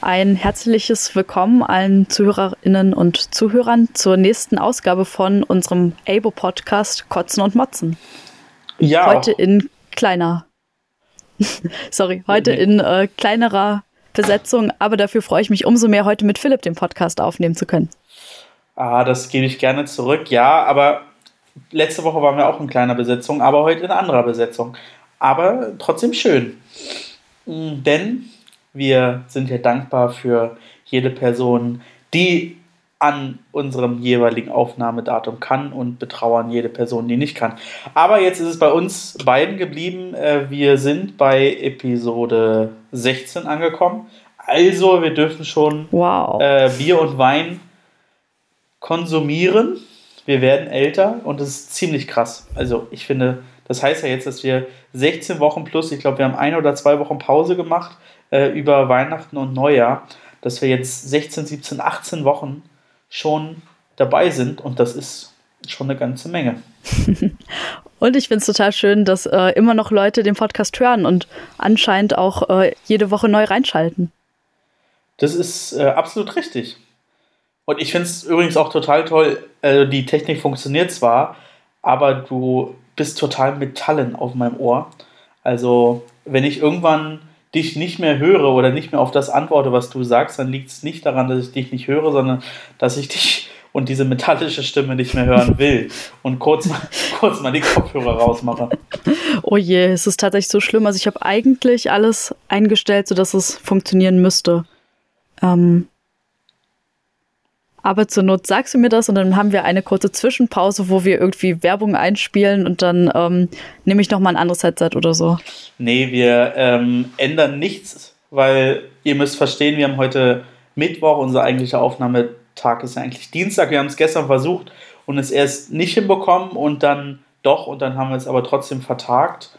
ein herzliches Willkommen allen Zuhörerinnen und Zuhörern zur nächsten Ausgabe von unserem Abo-Podcast Kotzen und Motzen. Ja. Heute in kleiner, sorry, heute nee. in äh, kleinerer Besetzung, aber dafür freue ich mich umso mehr, heute mit Philipp den Podcast aufnehmen zu können. Ah, das gebe ich gerne zurück. Ja, aber letzte Woche waren wir auch in kleiner Besetzung, aber heute in anderer Besetzung. Aber trotzdem schön. Denn wir sind ja dankbar für jede Person, die an unserem jeweiligen Aufnahmedatum kann und betrauern jede Person, die nicht kann. Aber jetzt ist es bei uns beiden geblieben. Äh, wir sind bei Episode 16 angekommen. Also wir dürfen schon wow. Äh, Bier und Wein konsumieren. Wir werden älter und das ist ziemlich krass. Also ich finde, das heißt ja jetzt, dass wir 16 Wochen plus, ich glaube, wir haben eine oder zwei Wochen Pause gemacht äh, über Weihnachten und Neujahr, dass wir jetzt 16, 17, 18 Wochen schon dabei sind und das ist schon eine ganze Menge. und ich finde es total schön, dass äh, immer noch Leute den Podcast hören und anscheinend auch äh, jede Woche neu reinschalten. Das ist äh, absolut richtig. Und ich finde es übrigens auch total toll, äh, die Technik funktioniert zwar, aber du bist total Metallen auf meinem Ohr. Also, wenn ich irgendwann dich nicht mehr höre oder nicht mehr auf das antworte, was du sagst, dann liegt es nicht daran, dass ich dich nicht höre, sondern dass ich dich und diese metallische Stimme nicht mehr hören will und kurz mal, kurz mal die Kopfhörer rausmache. Oh je, es ist tatsächlich so schlimm. Also ich habe eigentlich alles eingestellt, sodass es funktionieren müsste. Ähm, aber zur Not sagst du mir das und dann haben wir eine kurze Zwischenpause, wo wir irgendwie Werbung einspielen und dann ähm, nehme ich nochmal ein anderes Headset oder so. Nee, wir ähm, ändern nichts, weil ihr müsst verstehen, wir haben heute Mittwoch, unser eigentlicher Aufnahmetag ist ja eigentlich Dienstag. Wir haben es gestern versucht und es erst nicht hinbekommen und dann doch und dann haben wir es aber trotzdem vertagt.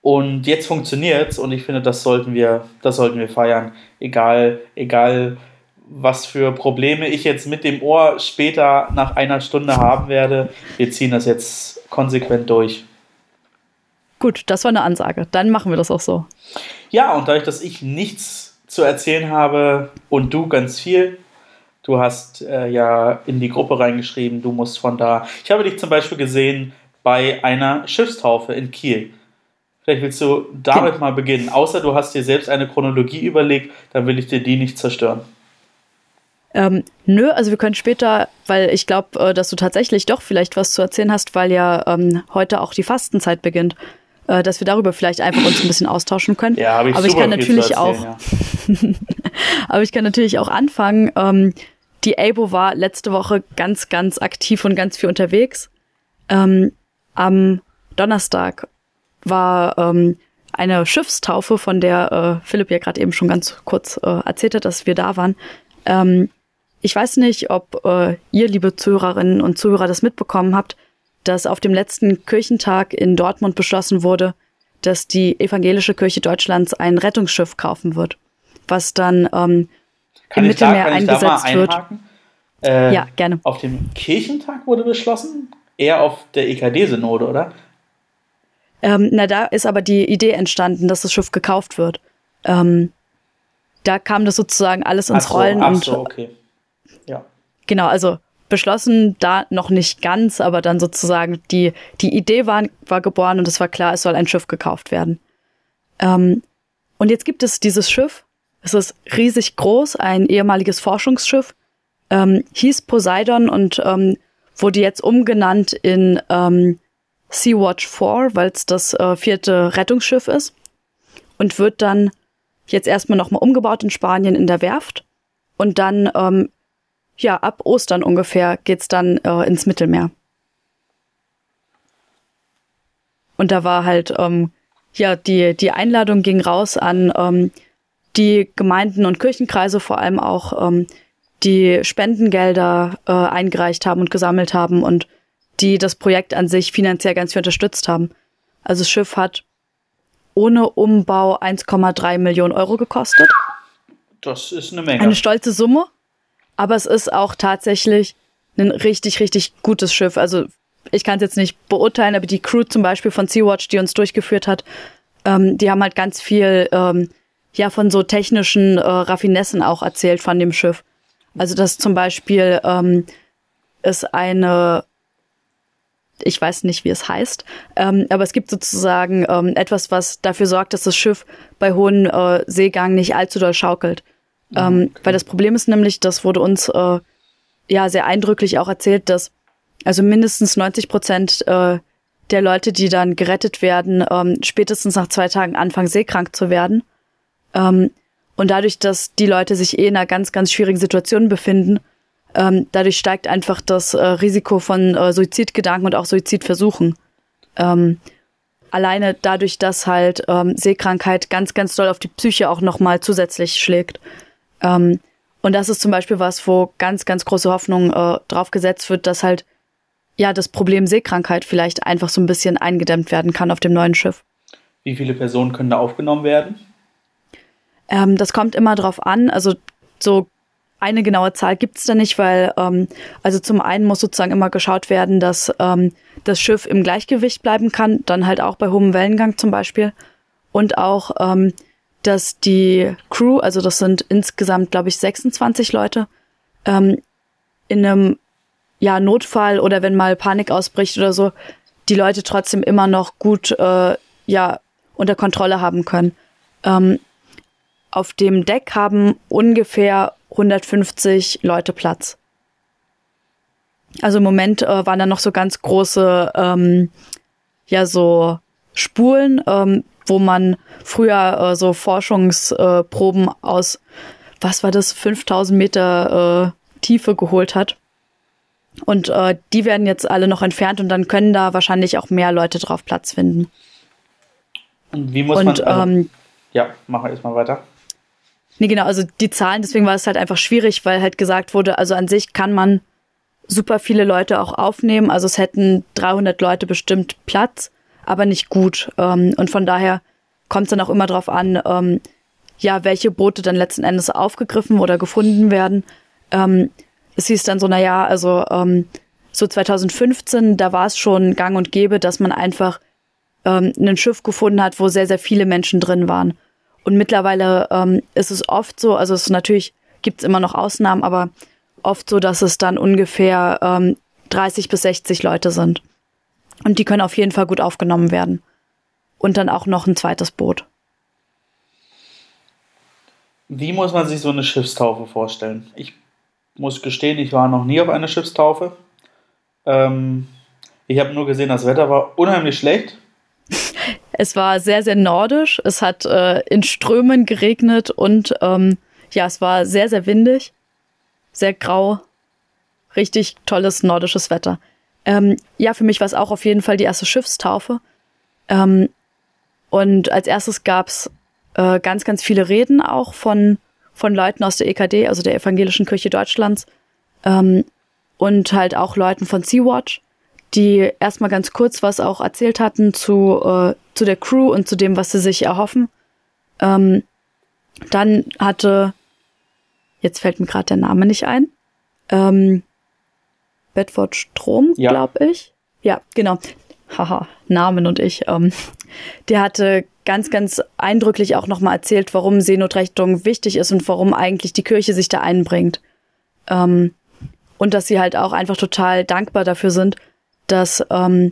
Und jetzt funktioniert es und ich finde, das sollten wir, das sollten wir feiern. Egal, egal was für Probleme ich jetzt mit dem Ohr später nach einer Stunde haben werde. Wir ziehen das jetzt konsequent durch. Gut, das war eine Ansage. Dann machen wir das auch so. Ja, und dadurch, dass ich nichts zu erzählen habe und du ganz viel, du hast äh, ja in die Gruppe reingeschrieben, du musst von da. Ich habe dich zum Beispiel gesehen bei einer Schiffstaufe in Kiel. Vielleicht willst du damit mal beginnen. Außer du hast dir selbst eine Chronologie überlegt, dann will ich dir die nicht zerstören. Ähm, nö, also wir können später, weil ich glaube, äh, dass du tatsächlich doch vielleicht was zu erzählen hast, weil ja ähm, heute auch die Fastenzeit beginnt, äh, dass wir darüber vielleicht einfach uns ein bisschen austauschen können. Ja, habe ich Aber ich kann natürlich auch. Ja. Aber ich kann natürlich auch anfangen. Ähm, die ABO war letzte Woche ganz, ganz aktiv und ganz viel unterwegs. Ähm, am Donnerstag war ähm, eine Schiffstaufe, von der äh, Philipp ja gerade eben schon ganz kurz äh, erzählt hat, dass wir da waren. Ähm, ich weiß nicht, ob äh, ihr, liebe Zuhörerinnen und Zuhörer, das mitbekommen habt, dass auf dem letzten Kirchentag in Dortmund beschlossen wurde, dass die evangelische Kirche Deutschlands ein Rettungsschiff kaufen wird, was dann ähm, im Mittelmeer da, eingesetzt wird. Äh, ja, gerne. Auf dem Kirchentag wurde beschlossen? Eher auf der EKD-Synode, oder? Ähm, na, da ist aber die Idee entstanden, dass das Schiff gekauft wird. Ähm, da kam das sozusagen alles ins so, Rollen. Ach so, okay. Ja. Genau, also beschlossen da noch nicht ganz, aber dann sozusagen die, die Idee war, war geboren und es war klar, es soll ein Schiff gekauft werden. Ähm, und jetzt gibt es dieses Schiff. Es ist riesig groß, ein ehemaliges Forschungsschiff. Ähm, hieß Poseidon und ähm, wurde jetzt umgenannt in ähm, Sea-Watch 4, weil es das äh, vierte Rettungsschiff ist. Und wird dann jetzt erstmal nochmal umgebaut in Spanien in der Werft. Und dann, ähm, ja, ab Ostern ungefähr geht's dann äh, ins Mittelmeer. Und da war halt, ähm, ja, die, die Einladung ging raus an ähm, die Gemeinden und Kirchenkreise, vor allem auch, ähm, die Spendengelder äh, eingereicht haben und gesammelt haben und die das Projekt an sich finanziell ganz viel unterstützt haben. Also das Schiff hat ohne Umbau 1,3 Millionen Euro gekostet. Das ist eine Menge. Eine stolze Summe. Aber es ist auch tatsächlich ein richtig, richtig gutes Schiff. Also ich kann es jetzt nicht beurteilen, aber die Crew zum Beispiel von Sea-Watch, die uns durchgeführt hat, ähm, die haben halt ganz viel ähm, ja von so technischen äh, Raffinessen auch erzählt von dem Schiff. Also dass zum Beispiel ähm, es eine ich weiß nicht, wie es heißt, ähm, aber es gibt sozusagen ähm, etwas, was dafür sorgt, dass das Schiff bei hohem äh, Seegang nicht allzu doll schaukelt. Ähm, okay. Weil das Problem ist nämlich, das wurde uns äh, ja sehr eindrücklich auch erzählt, dass also mindestens 90 Prozent äh, der Leute, die dann gerettet werden, ähm, spätestens nach zwei Tagen anfangen, seekrank zu werden. Ähm, und dadurch, dass die Leute sich eh in einer ganz, ganz schwierigen Situation befinden, ähm, dadurch steigt einfach das äh, Risiko von äh, Suizidgedanken und auch Suizidversuchen. Ähm, alleine dadurch, dass halt ähm, Seekrankheit ganz, ganz doll auf die Psyche auch nochmal zusätzlich schlägt. Ähm, und das ist zum Beispiel was, wo ganz, ganz große Hoffnung äh, drauf gesetzt wird, dass halt ja das Problem Seekrankheit vielleicht einfach so ein bisschen eingedämmt werden kann auf dem neuen Schiff. Wie viele Personen können da aufgenommen werden? Ähm, das kommt immer drauf an. Also so eine genaue Zahl gibt es da nicht, weil ähm, also zum einen muss sozusagen immer geschaut werden, dass ähm, das Schiff im Gleichgewicht bleiben kann, dann halt auch bei hohem Wellengang zum Beispiel. Und auch, ähm, dass die Crew, also das sind insgesamt, glaube ich, 26 Leute, ähm, in einem ja, Notfall oder wenn mal Panik ausbricht oder so, die Leute trotzdem immer noch gut äh, ja, unter Kontrolle haben können. Ähm, auf dem Deck haben ungefähr 150 Leute Platz. Also im Moment äh, waren da noch so ganz große, ähm, ja, so Spulen, ähm, wo man früher äh, so Forschungsproben äh, aus, was war das, 5000 Meter äh, Tiefe geholt hat. Und äh, die werden jetzt alle noch entfernt und dann können da wahrscheinlich auch mehr Leute drauf Platz finden. Und wie muss und, man. Also, ähm, ja, machen wir erstmal weiter. Nee, genau, also die Zahlen, deswegen war es halt einfach schwierig, weil halt gesagt wurde, also an sich kann man super viele Leute auch aufnehmen. Also es hätten 300 Leute bestimmt Platz, aber nicht gut. Ähm, und von daher kommt es dann auch immer drauf an, ähm, ja, welche Boote dann letzten Endes aufgegriffen oder gefunden werden. Ähm, es hieß dann so, na ja, also ähm, so 2015, da war es schon gang und gäbe, dass man einfach ähm, ein Schiff gefunden hat, wo sehr, sehr viele Menschen drin waren. Und mittlerweile ähm, ist es oft so, also es natürlich gibt es immer noch Ausnahmen, aber oft so, dass es dann ungefähr ähm, 30 bis 60 Leute sind. Und die können auf jeden Fall gut aufgenommen werden. Und dann auch noch ein zweites Boot. Wie muss man sich so eine Schiffstaufe vorstellen? Ich muss gestehen, ich war noch nie auf einer Schiffstaufe. Ähm, ich habe nur gesehen, das Wetter war unheimlich schlecht. Es war sehr, sehr nordisch. Es hat äh, in Strömen geregnet und ähm, ja, es war sehr, sehr windig, sehr grau. Richtig tolles nordisches Wetter. Ähm, ja, für mich war es auch auf jeden Fall die erste Schiffstaufe. Ähm, und als erstes gab's äh, ganz, ganz viele Reden auch von, von Leuten aus der EKD, also der Evangelischen Kirche Deutschlands. Ähm, und halt auch Leuten von Sea-Watch die erstmal ganz kurz was auch erzählt hatten zu, äh, zu der Crew und zu dem, was sie sich erhoffen. Ähm, dann hatte, jetzt fällt mir gerade der Name nicht ein, ähm, Bedford Strom, ja. glaube ich. Ja, genau. Haha, Namen und ich. Ähm, der hatte ganz, ganz eindrücklich auch nochmal erzählt, warum Seenotrettung wichtig ist und warum eigentlich die Kirche sich da einbringt. Ähm, und dass sie halt auch einfach total dankbar dafür sind, dass ähm,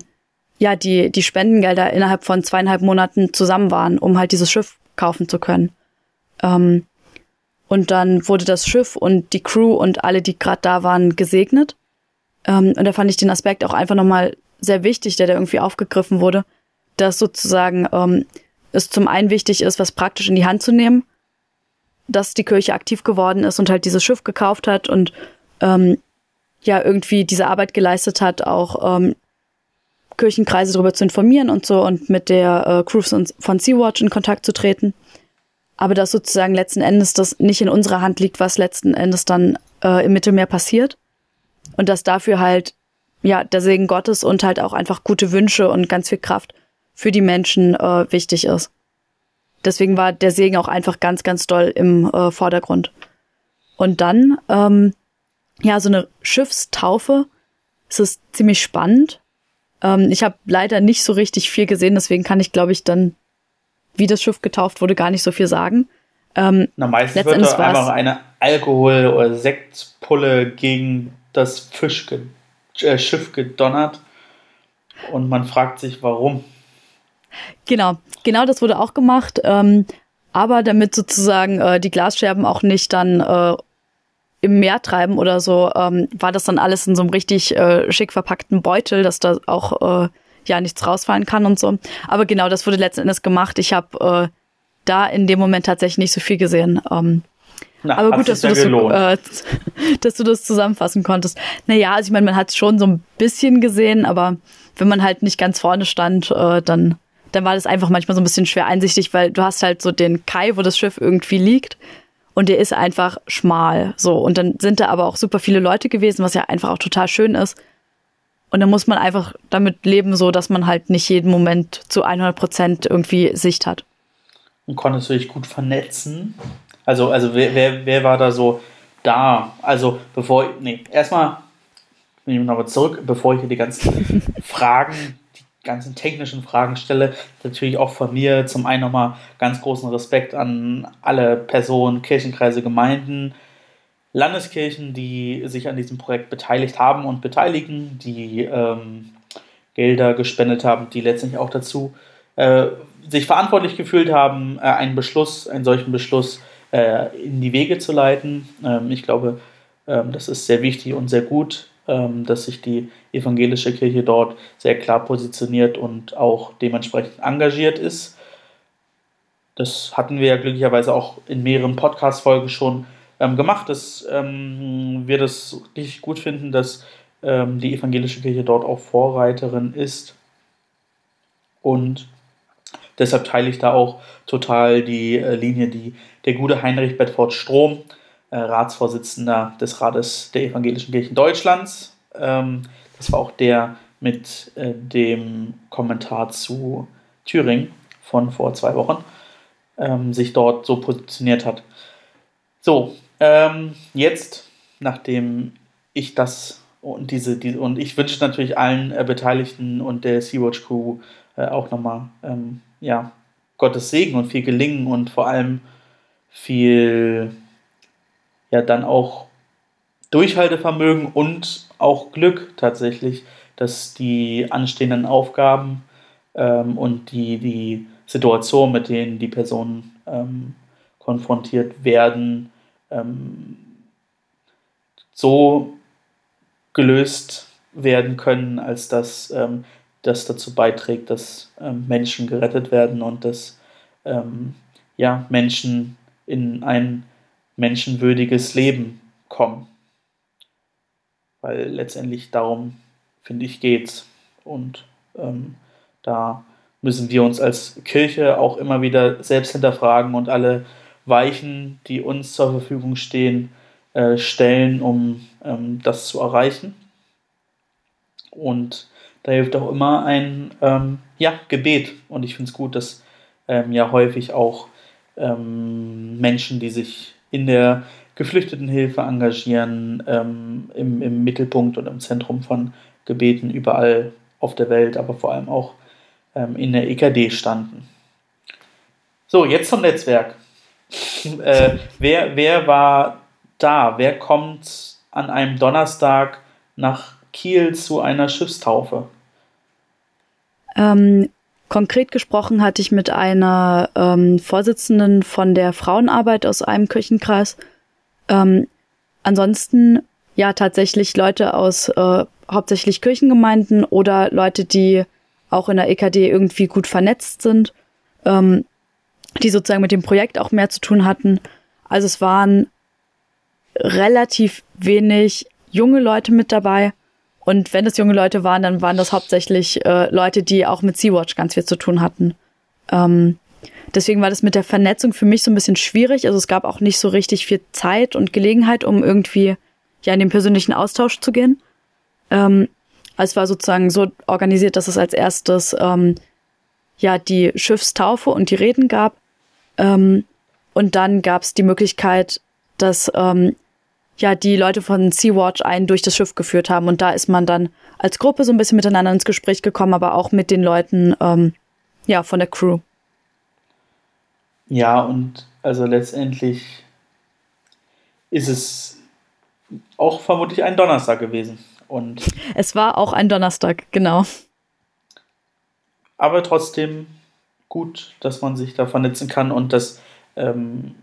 ja die, die Spendengelder innerhalb von zweieinhalb Monaten zusammen waren, um halt dieses Schiff kaufen zu können. Ähm, und dann wurde das Schiff und die Crew und alle, die gerade da waren, gesegnet. Ähm, und da fand ich den Aspekt auch einfach nochmal sehr wichtig, der da irgendwie aufgegriffen wurde, dass sozusagen ähm, es zum einen wichtig ist, was praktisch in die Hand zu nehmen, dass die Kirche aktiv geworden ist und halt dieses Schiff gekauft hat und ähm, ja irgendwie diese Arbeit geleistet hat, auch ähm, Kirchenkreise darüber zu informieren und so und mit der äh, Crew von Sea-Watch in Kontakt zu treten. Aber dass sozusagen letzten Endes das nicht in unserer Hand liegt, was letzten Endes dann äh, im Mittelmeer passiert. Und dass dafür halt, ja, der Segen Gottes und halt auch einfach gute Wünsche und ganz viel Kraft für die Menschen äh, wichtig ist. Deswegen war der Segen auch einfach ganz, ganz doll im äh, Vordergrund. Und dann ähm, ja, so eine Schiffstaufe. Es ist ziemlich spannend. Ähm, ich habe leider nicht so richtig viel gesehen, deswegen kann ich, glaube ich, dann, wie das Schiff getauft wurde, gar nicht so viel sagen. Ähm, Na, meistens wird da einfach eine Alkohol- oder Sektpulle gegen das Fisch äh, Schiff gedonnert und man fragt sich, warum. Genau, genau das wurde auch gemacht, ähm, aber damit sozusagen äh, die Glasscherben auch nicht dann äh, im Meer treiben oder so, ähm, war das dann alles in so einem richtig äh, schick verpackten Beutel, dass da auch äh, ja nichts rausfallen kann und so. Aber genau, das wurde letzten Endes gemacht. Ich habe äh, da in dem Moment tatsächlich nicht so viel gesehen. Ähm, Na, aber gut, dass du, das so, äh, dass du das zusammenfassen konntest. Naja, also ich meine, man hat es schon so ein bisschen gesehen, aber wenn man halt nicht ganz vorne stand, äh, dann, dann war das einfach manchmal so ein bisschen schwer einsichtig, weil du hast halt so den Kai, wo das Schiff irgendwie liegt und der ist einfach schmal. So. Und dann sind da aber auch super viele Leute gewesen, was ja einfach auch total schön ist. Und dann muss man einfach damit leben, so dass man halt nicht jeden Moment zu 100 Prozent irgendwie Sicht hat. Und konntest du dich gut vernetzen? Also, also wer, wer, wer war da so da? Also, bevor, nee, erstmal, ich nochmal zurück, bevor ich hier die ganzen Fragen ganzen technischen Fragen stelle. Natürlich auch von mir zum einen nochmal ganz großen Respekt an alle Personen, Kirchenkreise, Gemeinden, Landeskirchen, die sich an diesem Projekt beteiligt haben und beteiligen, die ähm, Gelder gespendet haben, die letztendlich auch dazu äh, sich verantwortlich gefühlt haben, äh, einen Beschluss, einen solchen Beschluss äh, in die Wege zu leiten. Ähm, ich glaube, ähm, das ist sehr wichtig und sehr gut ähm, dass sich die evangelische Kirche dort sehr klar positioniert und auch dementsprechend engagiert ist. Das hatten wir ja glücklicherweise auch in mehreren Podcast-Folgen schon ähm, gemacht, dass ähm, wir das richtig gut finden, dass die evangelische Kirche dort auch Vorreiterin ist. Und deshalb teile ich da auch total die äh, Linie, die der gute Heinrich Bedford Strom äh, Ratsvorsitzender des Rates der Evangelischen Kirchen Deutschlands. Ähm, das war auch der mit äh, dem Kommentar zu Thüringen von vor zwei Wochen, ähm, sich dort so positioniert hat. So, ähm, jetzt, nachdem ich das und diese, diese und ich wünsche natürlich allen äh, Beteiligten und der Sea-Watch Crew äh, auch nochmal ähm, ja, Gottes Segen und viel Gelingen und vor allem viel ja dann auch Durchhaltevermögen und auch Glück tatsächlich, dass die anstehenden Aufgaben ähm, und die, die Situation, mit denen die Personen ähm, konfrontiert werden, ähm, so gelöst werden können, als dass ähm, das dazu beiträgt, dass ähm, Menschen gerettet werden und dass ähm, ja, Menschen in ein menschenwürdiges Leben kommen. Weil letztendlich darum, finde ich, geht's. Und ähm, da müssen wir uns als Kirche auch immer wieder selbst hinterfragen und alle Weichen, die uns zur Verfügung stehen, äh, stellen, um ähm, das zu erreichen. Und da hilft auch immer ein ähm, ja, Gebet. Und ich finde es gut, dass ähm, ja häufig auch ähm, Menschen, die sich in der Geflüchtetenhilfe engagieren, ähm, im, im Mittelpunkt und im Zentrum von Gebeten überall auf der Welt, aber vor allem auch ähm, in der EKD standen. So, jetzt zum Netzwerk. äh, wer, wer war da? Wer kommt an einem Donnerstag nach Kiel zu einer Schiffstaufe? Ähm, Konkret gesprochen hatte ich mit einer ähm, Vorsitzenden von der Frauenarbeit aus einem Kirchenkreis. Ähm, ansonsten ja tatsächlich Leute aus äh, hauptsächlich Kirchengemeinden oder Leute, die auch in der EKD irgendwie gut vernetzt sind, ähm, die sozusagen mit dem Projekt auch mehr zu tun hatten. Also es waren relativ wenig junge Leute mit dabei, und wenn es junge Leute waren, dann waren das hauptsächlich äh, Leute, die auch mit Sea-Watch ganz viel zu tun hatten. Ähm, deswegen war das mit der Vernetzung für mich so ein bisschen schwierig. Also es gab auch nicht so richtig viel Zeit und Gelegenheit, um irgendwie ja in den persönlichen Austausch zu gehen. Ähm, also es war sozusagen so organisiert, dass es als erstes ähm, ja die Schiffstaufe und die Reden gab. Ähm, und dann gab es die Möglichkeit, dass ähm, ja die Leute von Sea-Watch einen durch das Schiff geführt haben. Und da ist man dann als Gruppe so ein bisschen miteinander ins Gespräch gekommen, aber auch mit den Leuten ähm, ja, von der Crew. Ja, und Also letztendlich ist es auch vermutlich ein Donnerstag gewesen. Und es war auch ein Donnerstag, genau. Aber trotzdem gut, dass man sich da vernetzen kann und dass ähm,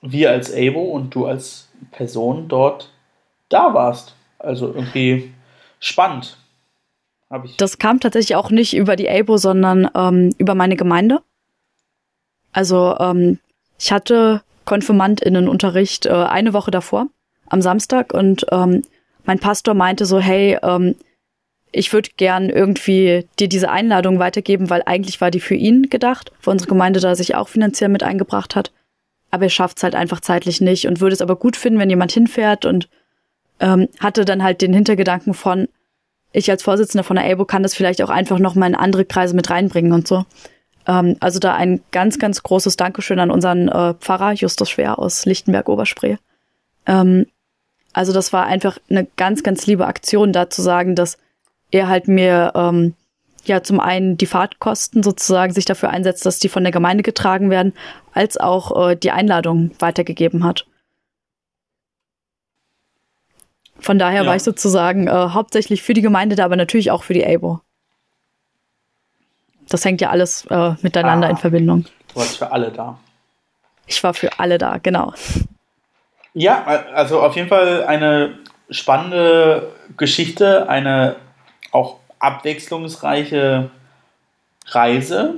wir als Abo und du als Person dort da warst. Also irgendwie spannend. Das kam tatsächlich auch nicht über die ABO, sondern ähm, über meine Gemeinde. Also ähm, ich hatte KonfirmandInnenunterricht äh, eine Woche davor, am Samstag, und ähm, mein Pastor meinte so, hey, ähm, ich würde gern irgendwie dir diese Einladung weitergeben, weil eigentlich war die für ihn gedacht, für unsere Gemeinde, da sich auch finanziell mit eingebracht hat. Aber er schafft es halt einfach zeitlich nicht und würde es aber gut finden, wenn jemand hinfährt und ähm, hatte dann halt den Hintergedanken von, ich als Vorsitzender von der ABO kann das vielleicht auch einfach noch mal in andere Kreise mit reinbringen und so. Ähm, also da ein ganz, ganz großes Dankeschön an unseren äh, Pfarrer Justus Schwer aus Lichtenberg-Oberspree. Ähm, also das war einfach eine ganz, ganz liebe Aktion, da zu sagen, dass er halt mir ähm, ja zum einen die Fahrtkosten sozusagen sich dafür einsetzt, dass die von der Gemeinde getragen werden, als auch äh, die Einladung weitergegeben hat. Von daher ja. war ich sozusagen äh, hauptsächlich für die Gemeinde da, aber natürlich auch für die ABO. Das hängt ja alles äh, miteinander ah, in Verbindung. Du warst für alle da. Ich war für alle da, genau. Ja, also auf jeden Fall eine spannende Geschichte, eine auch abwechslungsreiche Reise,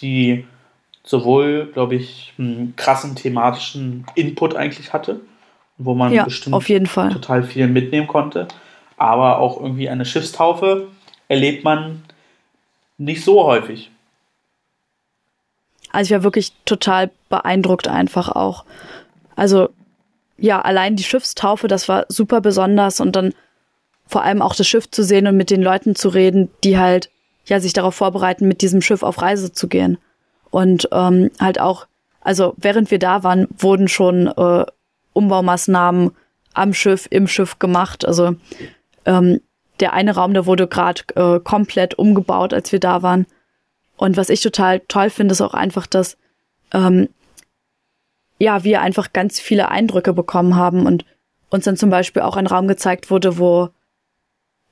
die sowohl, glaube ich, einen krassen thematischen Input eigentlich hatte, wo man ja, bestimmt auf jeden Fall. total viel mitnehmen konnte, aber auch irgendwie eine Schiffstaufe erlebt man nicht so häufig. Also ich war wirklich total beeindruckt einfach auch. Also ja, allein die Schiffstaufe, das war super besonders und dann vor allem auch das Schiff zu sehen und mit den Leuten zu reden, die halt ja sich darauf vorbereiten, mit diesem Schiff auf Reise zu gehen. Und ähm, halt auch, also während wir da waren, wurden schon äh, Umbaumaßnahmen am Schiff, im Schiff gemacht. Also ähm, der eine Raum, der wurde gerade äh, komplett umgebaut, als wir da waren. Und was ich total toll finde, ist auch einfach, dass ähm, ja, wir einfach ganz viele Eindrücke bekommen haben und uns dann zum Beispiel auch ein Raum gezeigt wurde, wo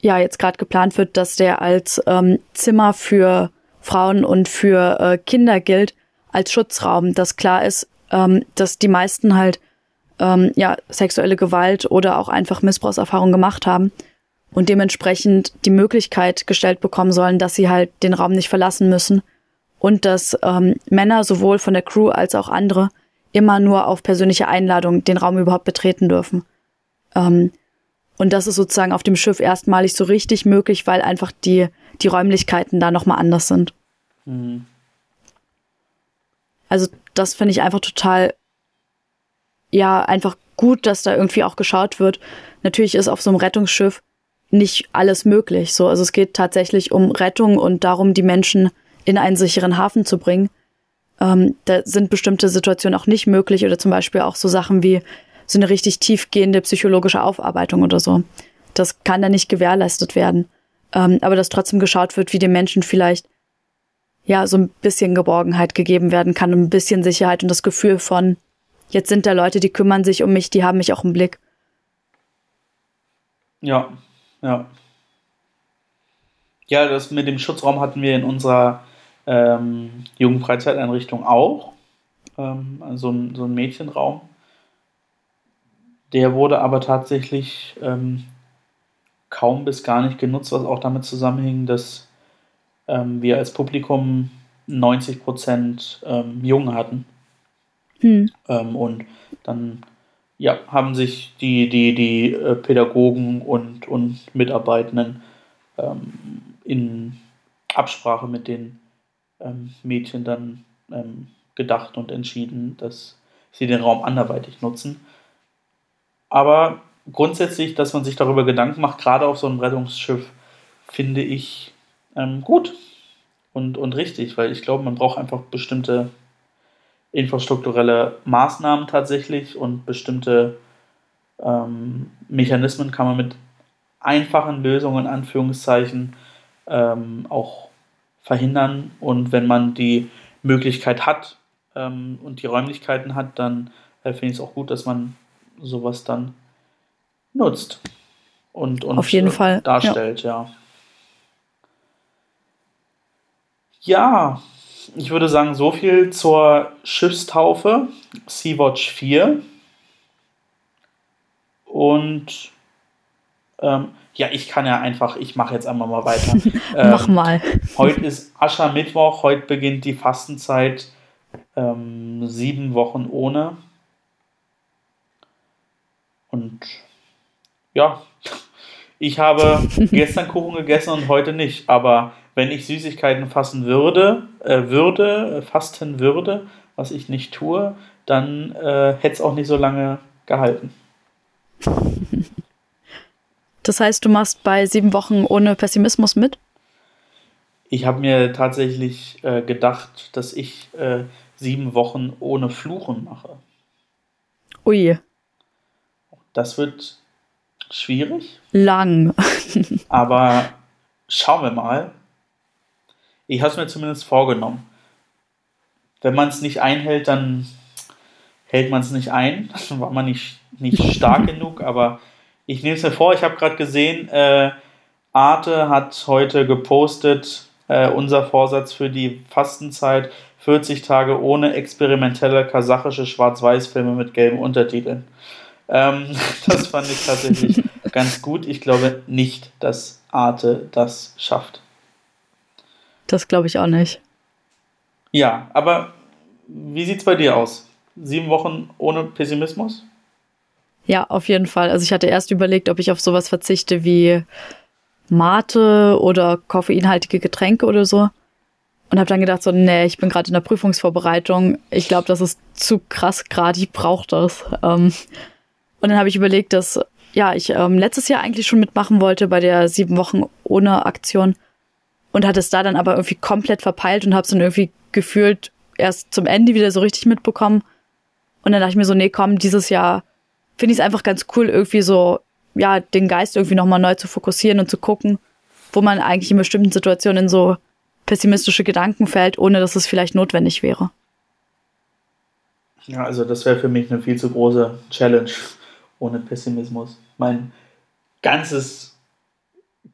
ja jetzt gerade geplant wird, dass der als ähm, Zimmer für Frauen und für äh, Kinder gilt, als Schutzraum, dass klar ist, ähm, dass die meisten halt ähm, ja sexuelle Gewalt oder auch einfach Missbrauchserfahrungen gemacht haben und dementsprechend die Möglichkeit gestellt bekommen sollen, dass sie halt den Raum nicht verlassen müssen und dass ähm, Männer sowohl von der Crew als auch andere immer nur auf persönliche Einladung den Raum überhaupt betreten dürfen. Ähm, und das ist sozusagen auf dem Schiff erstmalig so richtig möglich, weil einfach die, die Räumlichkeiten da nochmal anders sind. Mhm. Also das finde ich einfach total, ja, einfach gut, dass da irgendwie auch geschaut wird. Natürlich ist auf so einem Rettungsschiff nicht alles möglich. So, also es geht tatsächlich um Rettung und darum, die Menschen in einen sicheren Hafen zu bringen. Ähm, da sind bestimmte Situationen auch nicht möglich oder zum Beispiel auch so Sachen wie so eine richtig tiefgehende psychologische Aufarbeitung oder so. Das kann da nicht gewährleistet werden. Ähm, aber dass trotzdem geschaut wird, wie den Menschen vielleicht ja so ein bisschen Geborgenheit gegeben werden kann, ein bisschen Sicherheit und das Gefühl von, jetzt sind da Leute, die kümmern sich um mich, die haben mich auch im Blick. Ja, ja. Ja, das mit dem Schutzraum hatten wir in unserer ähm, Jugendfreizeiteinrichtung auch. Ähm, also so ein Mädchenraum. Der wurde aber tatsächlich ähm, kaum bis gar nicht genutzt, was auch damit zusammenhing, dass ähm, wir als Publikum 90 Prozent ähm, Jungen hatten. Hm. Ähm, und dann ja, haben sich die, die, die äh, Pädagogen und, und Mitarbeitenden ähm, in Absprache mit den ähm, Mädchen dann gedacht und entschieden, dass sie den Raum anderweitig nutzen. Aber grundsätzlich, dass man sich darüber Gedanken macht, gerade auf so einem Rettungsschiff, finde ich ähm, gut und, und richtig, weil ich glaube, man braucht einfach bestimmte infrastrukturelle Maßnahmen tatsächlich und bestimmte ähm, Mechanismen kann man mit einfachen Lösungen, in Anführungszeichen, ähm, auch verhindern. Und wenn man die Möglichkeit hat, ähm, und die Räumlichkeiten hat, dann äh, finde ich es auch gut, dass man sowas dann nutzt und, und Auf jeden äh, Fall. darstellt, ja. ja. ich würde sagen, so viel zur Schiffstaufe Sea-Watch 4. Und ähm, ja, ich kann ja einfach, ich mache jetzt einmal mal weiter. ähm, Mach mal. heute ist Aschermittwoch, heute beginnt die Fastenzeit. Ähm, sieben Wochen ohne. Und ja, ich habe gestern Kuchen gegessen und heute nicht. Aber wenn ich Süßigkeiten fassen würde, äh, würde, fasten würde, was ich nicht tue, dann äh, hätte es auch nicht so lange gehalten. Das heißt, du machst bei sieben Wochen ohne Pessimismus mit? Ich habe mir tatsächlich äh, gedacht, dass ich äh, sieben Wochen ohne Fluchen mache. Ui. Das wird schwierig. Lang. aber schauen wir mal. Ich habe es mir zumindest vorgenommen. Wenn man es nicht einhält, dann hält man es nicht ein. Dann war man nicht, nicht stark genug, aber ich nehme es mir vor. Ich habe gerade gesehen, äh, Arte hat heute gepostet, äh, unser Vorsatz für die Fastenzeit 40 Tage ohne experimentelle kasachische Schwarz-Weiß-Filme mit gelben Untertiteln. Ähm, das fand ich tatsächlich ganz gut. Ich glaube nicht, dass Arte das schafft. Das glaube ich auch nicht. Ja, aber wie sieht es bei dir aus? Sieben Wochen ohne Pessimismus? Ja, auf jeden Fall. Also ich hatte erst überlegt, ob ich auf sowas verzichte wie Mate oder koffeinhaltige Getränke oder so. Und habe dann gedacht, so, nee, ich bin gerade in der Prüfungsvorbereitung. Ich glaube, das ist zu krass gerade, ich brauche das. Ähm, und dann habe ich überlegt, dass ja, ich ähm, letztes Jahr eigentlich schon mitmachen wollte bei der sieben Wochen ohne Aktion und hatte es da dann aber irgendwie komplett verpeilt und habe es dann irgendwie gefühlt erst zum Ende wieder so richtig mitbekommen. Und dann dachte ich mir so, nee, komm, dieses Jahr finde ich es einfach ganz cool, irgendwie so, ja, den Geist irgendwie nochmal neu zu fokussieren und zu gucken, wo man eigentlich in bestimmten Situationen in so pessimistische Gedanken fällt, ohne dass es vielleicht notwendig wäre. Ja, also das wäre für mich eine viel zu große Challenge ohne Pessimismus. Mein ganzes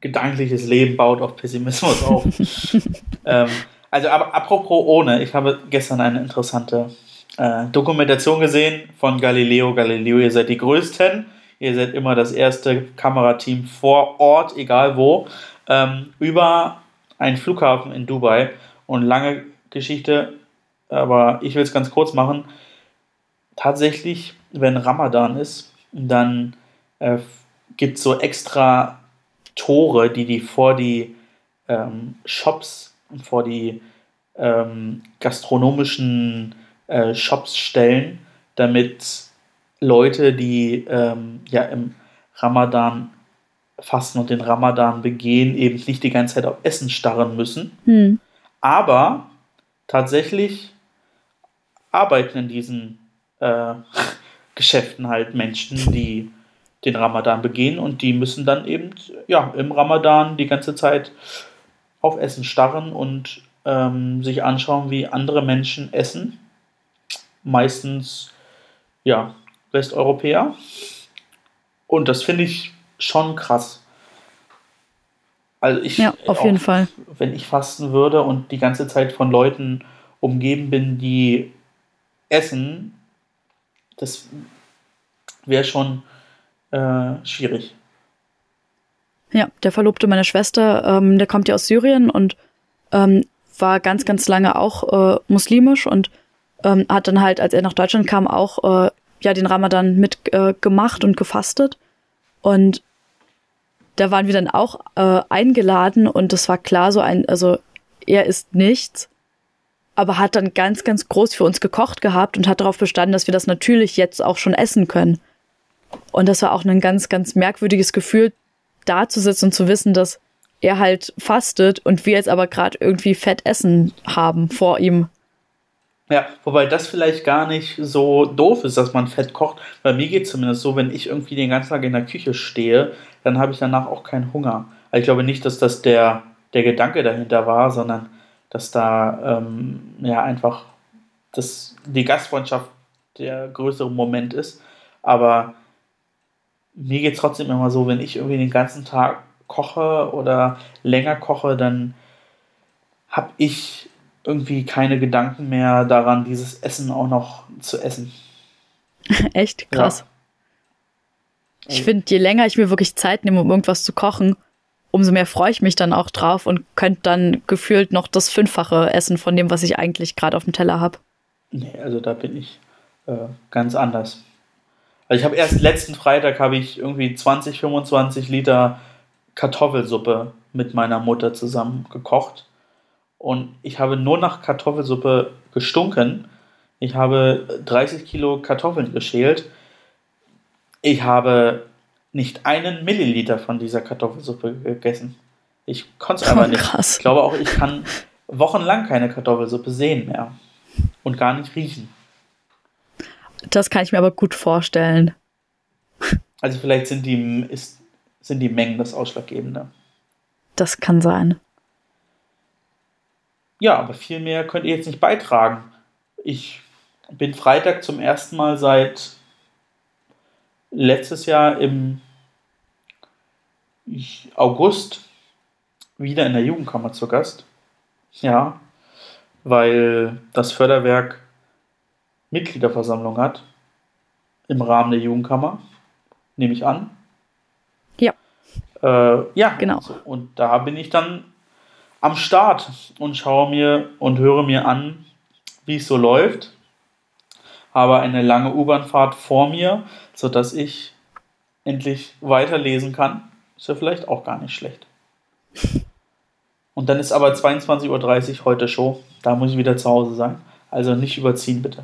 gedankliches Leben baut auf Pessimismus auf. ähm, also, aber apropos ohne, ich habe gestern eine interessante äh, Dokumentation gesehen von Galileo. Galileo, ihr seid die Größten. Ihr seid immer das erste Kamerateam vor Ort, egal wo, ähm, über einen Flughafen in Dubai. Und lange Geschichte, aber ich will es ganz kurz machen. Tatsächlich, wenn Ramadan ist, dann äh, gibt es so extra Tore, die die vor die ähm, Shops, vor die ähm, gastronomischen äh, Shops stellen, damit Leute, die ähm, ja im Ramadan fasten und den Ramadan begehen, eben nicht die ganze Zeit auf Essen starren müssen. Hm. Aber tatsächlich arbeiten in diesen äh, Geschäften halt Menschen, die den Ramadan begehen und die müssen dann eben ja, im Ramadan die ganze Zeit auf Essen starren und ähm, sich anschauen, wie andere Menschen essen. Meistens ja, Westeuropäer. Und das finde ich schon krass. Also ich, ja, auf auch, jeden Fall. Wenn ich fasten würde und die ganze Zeit von Leuten umgeben bin, die essen, das wäre schon äh, schwierig. Ja, der Verlobte meiner Schwester, ähm, der kommt ja aus Syrien und ähm, war ganz, ganz lange auch äh, muslimisch und ähm, hat dann halt, als er nach Deutschland kam, auch äh, ja den Ramadan mitgemacht äh, und gefastet. Und da waren wir dann auch äh, eingeladen und das war klar so ein, also er isst nichts, aber hat dann ganz, ganz groß für uns gekocht gehabt und hat darauf bestanden, dass wir das natürlich jetzt auch schon essen können. Und das war auch ein ganz, ganz merkwürdiges Gefühl, da zu sitzen und zu wissen, dass er halt fastet und wir jetzt aber gerade irgendwie Fett essen haben vor ihm. Ja, wobei das vielleicht gar nicht so doof ist, dass man Fett kocht. Bei mir geht es zumindest so, wenn ich irgendwie den ganzen Tag in der Küche stehe, dann habe ich danach auch keinen Hunger. Also ich glaube nicht, dass das der, der Gedanke dahinter war, sondern dass da ähm, ja einfach das, die Gastfreundschaft der größere Moment ist. Aber mir geht es trotzdem immer so, wenn ich irgendwie den ganzen Tag koche oder länger koche, dann habe ich irgendwie keine Gedanken mehr daran, dieses Essen auch noch zu essen. Echt krass. Ja. Ich finde, je länger ich mir wirklich Zeit nehme, um irgendwas zu kochen, umso mehr freue ich mich dann auch drauf und könnte dann gefühlt noch das Fünffache essen von dem, was ich eigentlich gerade auf dem Teller habe. Nee, also da bin ich äh, ganz anders. Also ich habe erst letzten Freitag habe ich irgendwie 20, 25 Liter Kartoffelsuppe mit meiner Mutter zusammen gekocht und ich habe nur nach Kartoffelsuppe gestunken. Ich habe 30 Kilo Kartoffeln geschält. Ich habe nicht einen Milliliter von dieser Kartoffelsuppe gegessen. Ich konnte es einfach nicht. Krass. Ich glaube auch, ich kann wochenlang keine Kartoffelsuppe sehen mehr und gar nicht riechen. Das kann ich mir aber gut vorstellen. Also vielleicht sind die, ist, sind die Mengen das Ausschlaggebende. Das kann sein. Ja, aber viel mehr könnt ihr jetzt nicht beitragen. Ich bin Freitag zum ersten Mal seit letztes Jahr im August wieder in der Jugendkammer zu Gast. Ja, weil das Förderwerk Mitgliederversammlung hat im Rahmen der Jugendkammer, nehme ich an. Ja. Äh, ja, genau. Und da bin ich dann am Start und schaue mir und höre mir an, wie es so läuft. Habe eine lange U-Bahn-Fahrt vor mir, sodass ich endlich weiterlesen kann. Ist ja vielleicht auch gar nicht schlecht. Und dann ist aber 22.30 Uhr heute Show. Da muss ich wieder zu Hause sein. Also nicht überziehen, bitte.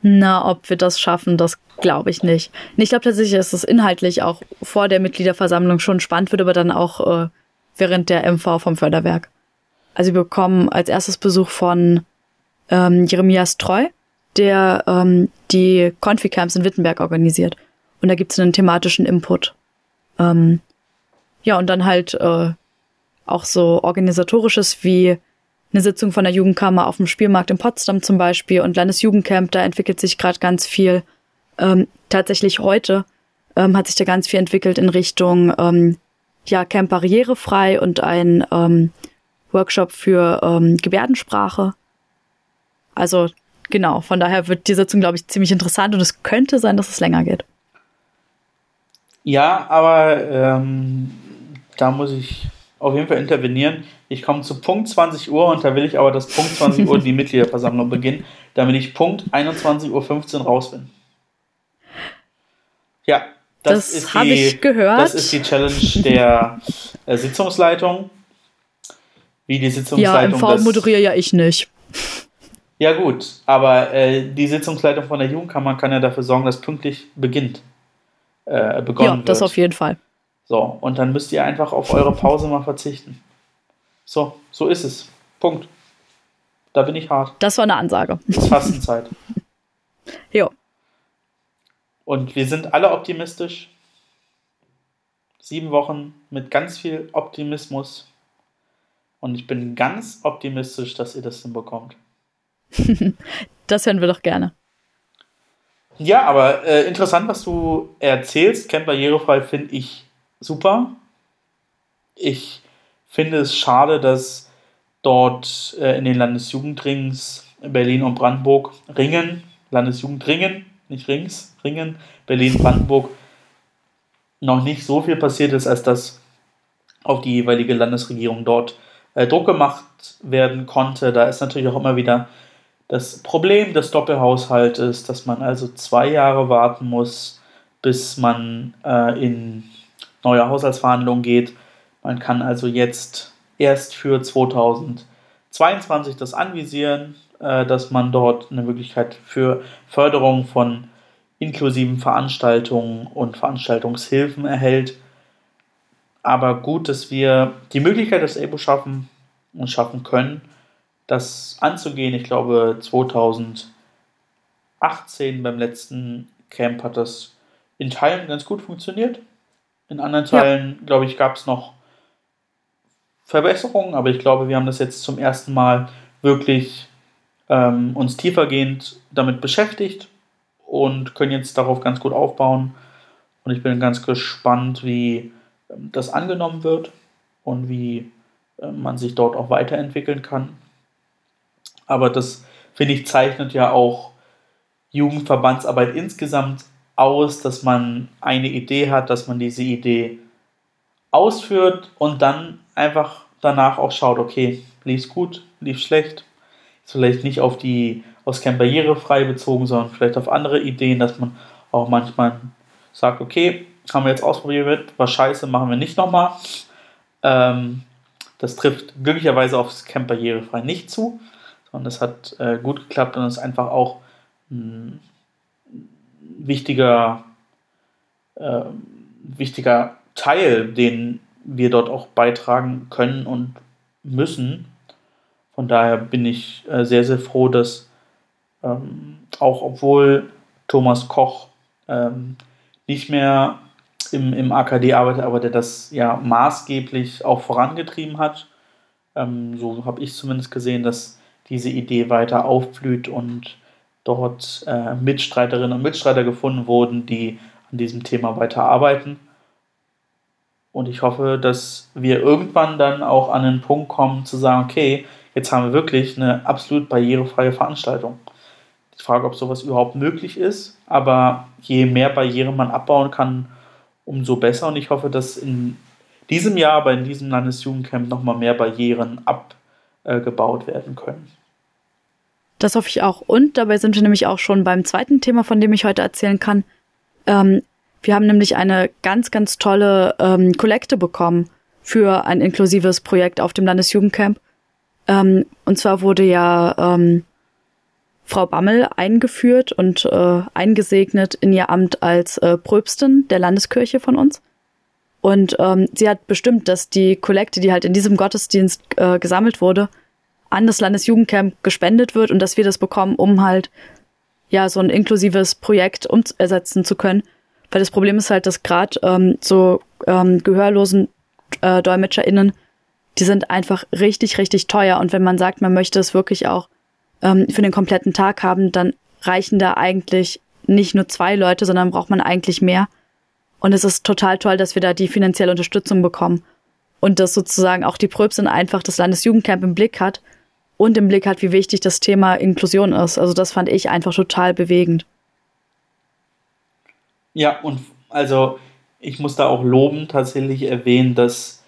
Na, ob wir das schaffen, das glaube ich nicht. Ich glaube tatsächlich, dass es inhaltlich auch vor der Mitgliederversammlung schon spannend wird, aber dann auch äh, während der MV vom Förderwerk. Also wir bekommen als erstes Besuch von ähm, Jeremias Treu, der ähm, die Confi-Camps in Wittenberg organisiert. Und da gibt es einen thematischen Input. Ähm, ja, und dann halt äh, auch so organisatorisches wie eine Sitzung von der Jugendkammer auf dem Spielmarkt in Potsdam zum Beispiel und Landesjugendcamp, da entwickelt sich gerade ganz viel. Ähm, tatsächlich heute ähm, hat sich da ganz viel entwickelt in Richtung ähm, ja, Camp barrierefrei und ein ähm, Workshop für ähm, Gebärdensprache. Also genau, von daher wird die Sitzung, glaube ich, ziemlich interessant und es könnte sein, dass es länger geht. Ja, aber ähm, da muss ich auf jeden Fall intervenieren. Ich komme zu Punkt 20 Uhr und da will ich aber, dass Punkt 20 Uhr die Mitgliederversammlung beginnt, damit ich Punkt 21.15 Uhr raus bin. Ja, das, das habe ich gehört. Das ist die Challenge der äh, Sitzungsleitung wie die Sitzungsleitung. Ja, MV moderiere ja ich nicht. Ja, gut, aber äh, die Sitzungsleitung von der Jugendkammer kann ja dafür sorgen, dass pünktlich beginnt. Äh, begonnen ja, das wird. auf jeden Fall. So, und dann müsst ihr einfach auf eure Pause mal verzichten. So, so ist es. Punkt. Da bin ich hart. Das war eine Ansage. Es ist Fastenzeit. jo. Und wir sind alle optimistisch. Sieben Wochen mit ganz viel Optimismus. Und ich bin ganz optimistisch, dass ihr das hinbekommt. das hören wir doch gerne. Ja, aber äh, interessant, was du erzählst. Camp Barrierefrei finde ich super. Ich finde es schade, dass dort äh, in den Landesjugendrings Berlin und Brandenburg Ringen, Landesjugendringen, nicht Rings, Ringen, Berlin, Brandenburg noch nicht so viel passiert ist, als dass auf die jeweilige Landesregierung dort äh, Druck gemacht werden konnte. Da ist natürlich auch immer wieder das Problem des Doppelhaushaltes, dass man also zwei Jahre warten muss, bis man äh, in neue Haushaltsverhandlungen geht. Man kann also jetzt erst für 2022 das anvisieren, äh, dass man dort eine Möglichkeit für Förderung von inklusiven Veranstaltungen und Veranstaltungshilfen erhält aber gut, dass wir die Möglichkeit des EBO schaffen und schaffen können, das anzugehen. Ich glaube, 2018 beim letzten Camp hat das in Teilen ganz gut funktioniert. In anderen Teilen, ja. glaube ich, gab es noch Verbesserungen, aber ich glaube, wir haben das jetzt zum ersten Mal wirklich äh, ähm, uns tiefergehend damit beschäftigt und können jetzt darauf ganz gut aufbauen. Und ich bin ganz gespannt, wie ähm, das angenommen wird und wie äh, man sich dort auch weiterentwickeln kann. Aber das, finde ich, zeichnet ja auch Jugendverbandsarbeit insgesamt aus, dass man eine Idee hat, dass man diese Idee ausführt und dann einfach danach auch schaut, okay, lief gut, lief schlecht. Ist vielleicht nicht auf die aus Camp barrierefrei bezogen, sondern vielleicht auf andere Ideen, dass man auch manchmal sagt, okay, haben wir jetzt ausprobiert, war scheiße, machen wir nicht nochmal. Ähm, das trifft glücklicherweise aufs Camp barrierefrei nicht zu, sondern es hat äh, gut geklappt und ist einfach auch ein wichtiger, äh, wichtiger Teil, den wir dort auch beitragen können und müssen. Von daher bin ich äh, sehr, sehr froh, dass ähm, auch obwohl Thomas Koch ähm, nicht mehr im, im AKD arbeitet, aber der das ja maßgeblich auch vorangetrieben hat. Ähm, so habe ich zumindest gesehen, dass diese Idee weiter aufblüht und dort äh, Mitstreiterinnen und Mitstreiter gefunden wurden, die an diesem Thema weiter arbeiten. Und ich hoffe, dass wir irgendwann dann auch an den Punkt kommen zu sagen, okay, jetzt haben wir wirklich eine absolut barrierefreie Veranstaltung. Ich frage, ob sowas überhaupt möglich ist, aber je mehr Barrieren man abbauen kann, umso besser. Und ich hoffe, dass in diesem Jahr, aber in diesem Landesjugendcamp nochmal mehr Barrieren abgebaut werden können. Das hoffe ich auch. Und dabei sind wir nämlich auch schon beim zweiten Thema, von dem ich heute erzählen kann. Ähm, wir haben nämlich eine ganz, ganz tolle ähm, Kollekte bekommen für ein inklusives Projekt auf dem Landesjugendcamp. Ähm, und zwar wurde ja ähm, Frau Bammel eingeführt und äh, eingesegnet in ihr Amt als äh, Pröbstin der Landeskirche von uns. Und ähm, sie hat bestimmt, dass die Kollekte, die halt in diesem Gottesdienst äh, gesammelt wurde, an das Landesjugendcamp gespendet wird und dass wir das bekommen, um halt ja so ein inklusives Projekt umsetzen zu können. Weil das Problem ist halt, dass gerade ähm, so ähm, gehörlosen äh, DolmetscherInnen, die sind einfach richtig, richtig teuer. Und wenn man sagt, man möchte es wirklich auch ähm, für den kompletten Tag haben, dann reichen da eigentlich nicht nur zwei Leute, sondern braucht man eigentlich mehr. Und es ist total toll, dass wir da die finanzielle Unterstützung bekommen. Und dass sozusagen auch die Pröbsin einfach das Landesjugendcamp im Blick hat und im Blick hat, wie wichtig das Thema Inklusion ist. Also das fand ich einfach total bewegend. Ja, und also ich muss da auch loben tatsächlich erwähnen, dass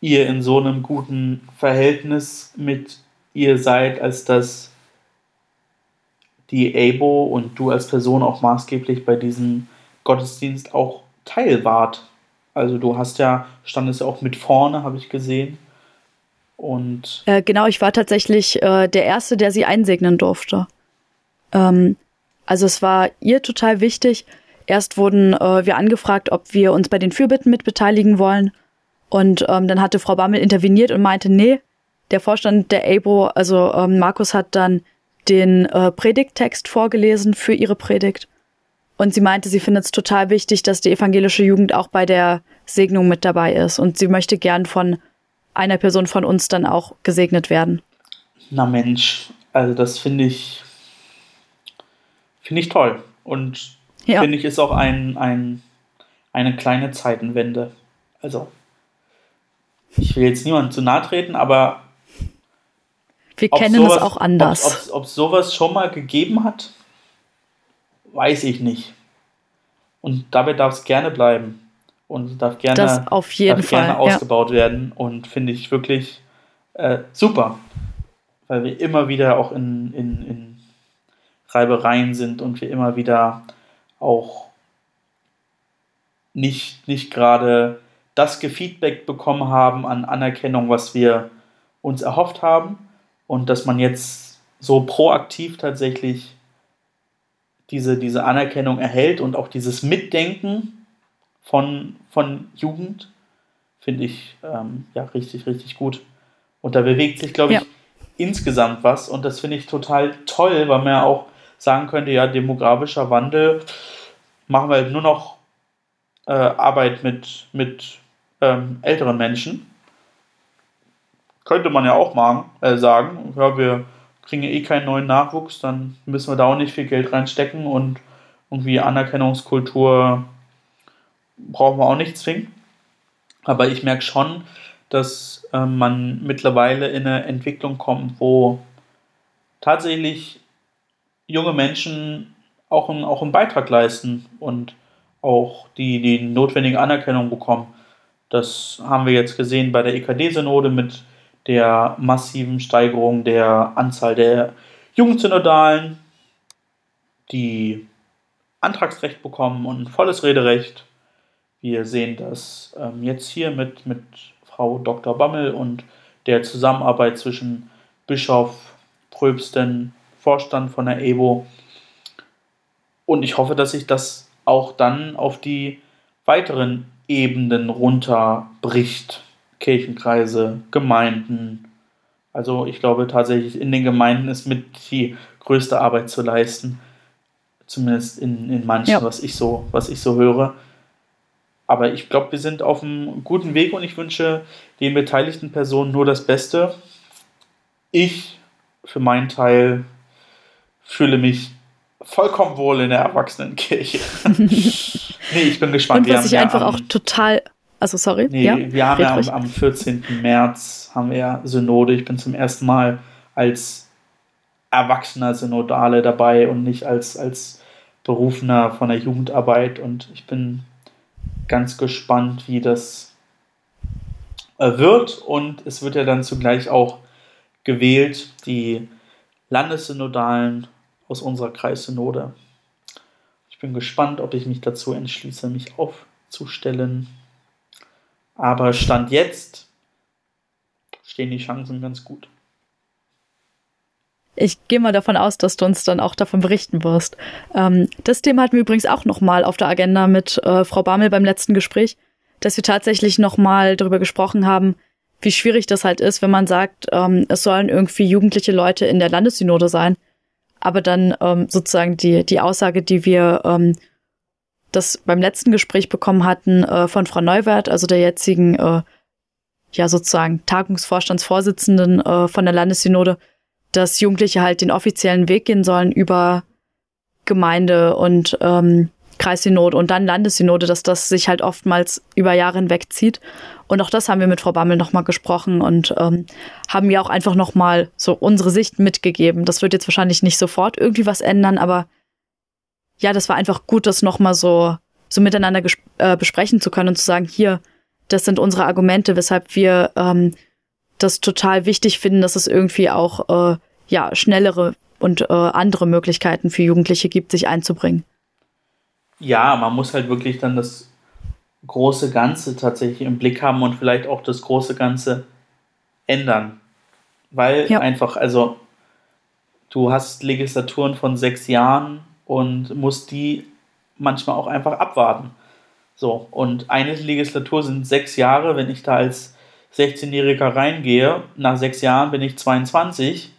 ihr in so einem guten Verhältnis mit ihr seid, als dass die ABO und du als Person auch maßgeblich bei diesem Gottesdienst auch Teil wart. Also du hast ja, standest ja auch mit vorne, habe ich gesehen. Und äh, genau, ich war tatsächlich äh, der Erste, der sie einsegnen durfte. Ähm, also es war ihr total wichtig. Erst wurden äh, wir angefragt, ob wir uns bei den Fürbitten mitbeteiligen wollen. Und ähm, dann hatte Frau Bammel interveniert und meinte, nee, der Vorstand der ABO, also ähm, Markus hat dann den äh, Predigttext vorgelesen für ihre Predigt. Und sie meinte, sie findet es total wichtig, dass die evangelische Jugend auch bei der Segnung mit dabei ist. Und sie möchte gern von einer Person von uns dann auch gesegnet werden. Na Mensch, also das finde ich, finde ich toll. Und ja. finde ich ist auch ein, ein, eine kleine Zeitenwende. Also, ich will jetzt niemandem zu nahe treten, aber wir kennen sowas, es auch anders. Ob es sowas schon mal gegeben hat, weiß ich nicht. Und dabei darf es gerne bleiben und darf gerne, das auf jeden darf Fall, gerne ausgebaut ja. werden und finde ich wirklich äh, super, weil wir immer wieder auch in, in, in Reibereien sind und wir immer wieder auch nicht, nicht gerade das Gefeedback bekommen haben an Anerkennung, was wir uns erhofft haben und dass man jetzt so proaktiv tatsächlich diese, diese Anerkennung erhält und auch dieses Mitdenken von, von Jugend, finde ich ähm, ja richtig, richtig gut. Und da bewegt sich, glaube ich, ja. insgesamt was und das finde ich total toll, weil man ja auch sagen könnte, ja, demografischer Wandel, machen wir halt nur noch äh, Arbeit mit, mit ähm, älteren Menschen. Könnte man ja auch machen, äh, sagen, ja, wir kriegen ja eh keinen neuen Nachwuchs, dann müssen wir da auch nicht viel Geld reinstecken und irgendwie Anerkennungskultur brauchen wir auch nicht zwingen. Aber ich merke schon, dass äh, man mittlerweile in eine Entwicklung kommt, wo tatsächlich junge Menschen auch, ein, auch einen Beitrag leisten und auch die, die notwendige Anerkennung bekommen. Das haben wir jetzt gesehen bei der EKD-Synode mit der massiven Steigerung der Anzahl der Jugendsynodalen, die Antragsrecht bekommen und volles Rederecht. Wir sehen das ähm, jetzt hier mit, mit Frau Dr. Bammel und der Zusammenarbeit zwischen Bischof, Pröbsten, Vorstand von der EBO. Und ich hoffe, dass sich das auch dann auf die weiteren Ebenen runterbricht. Kirchenkreise, Gemeinden. Also ich glaube tatsächlich, in den Gemeinden ist mit die größte Arbeit zu leisten. Zumindest in, in manchen, ja. was, ich so, was ich so höre. Aber ich glaube, wir sind auf einem guten Weg und ich wünsche den beteiligten Personen nur das Beste. Ich für meinen Teil fühle mich vollkommen wohl in der Erwachsenenkirche. nee, ich bin gespannt. Und was ich einfach auch total. Also sorry. Nee, ja, wir haben ja am, am 14. März haben wir ja Synode. Ich bin zum ersten Mal als erwachsener Synodale dabei und nicht als, als Berufener von der Jugendarbeit. Und ich bin ganz gespannt, wie das äh, wird. Und es wird ja dann zugleich auch gewählt, die Landessynodalen aus unserer Kreissynode. Ich bin gespannt, ob ich mich dazu entschließe, mich aufzustellen. Aber Stand jetzt stehen die Chancen ganz gut. Ich gehe mal davon aus, dass du uns dann auch davon berichten wirst. Ähm, das Thema hatten wir übrigens auch nochmal auf der Agenda mit äh, Frau Barmel beim letzten Gespräch, dass wir tatsächlich nochmal darüber gesprochen haben, wie schwierig das halt ist, wenn man sagt, ähm, es sollen irgendwie jugendliche Leute in der Landessynode sein aber dann ähm, sozusagen die, die Aussage, die wir ähm, das beim letzten Gespräch bekommen hatten äh, von Frau Neuwert, also der jetzigen, äh, ja sozusagen Tagungsvorstandsvorsitzenden äh, von der Landessynode, dass Jugendliche halt den offiziellen Weg gehen sollen über Gemeinde und ähm, Kreissynode und dann Landessynode, dass das sich halt oftmals über Jahre hinweg zieht. Und auch das haben wir mit Frau Bammel nochmal gesprochen und ähm, haben ihr auch einfach nochmal so unsere Sicht mitgegeben. Das wird jetzt wahrscheinlich nicht sofort irgendwie was ändern, aber ja, das war einfach gut, das nochmal so, so miteinander äh, besprechen zu können und zu sagen, hier, das sind unsere Argumente, weshalb wir ähm, das total wichtig finden, dass es irgendwie auch äh, ja schnellere und äh, andere Möglichkeiten für Jugendliche gibt, sich einzubringen. Ja, man muss halt wirklich dann das große Ganze tatsächlich im Blick haben und vielleicht auch das große Ganze ändern. Weil ja. einfach, also du hast Legislaturen von sechs Jahren und musst die manchmal auch einfach abwarten. So, und eine Legislatur sind sechs Jahre, wenn ich da als 16-Jähriger reingehe, nach sechs Jahren bin ich 22,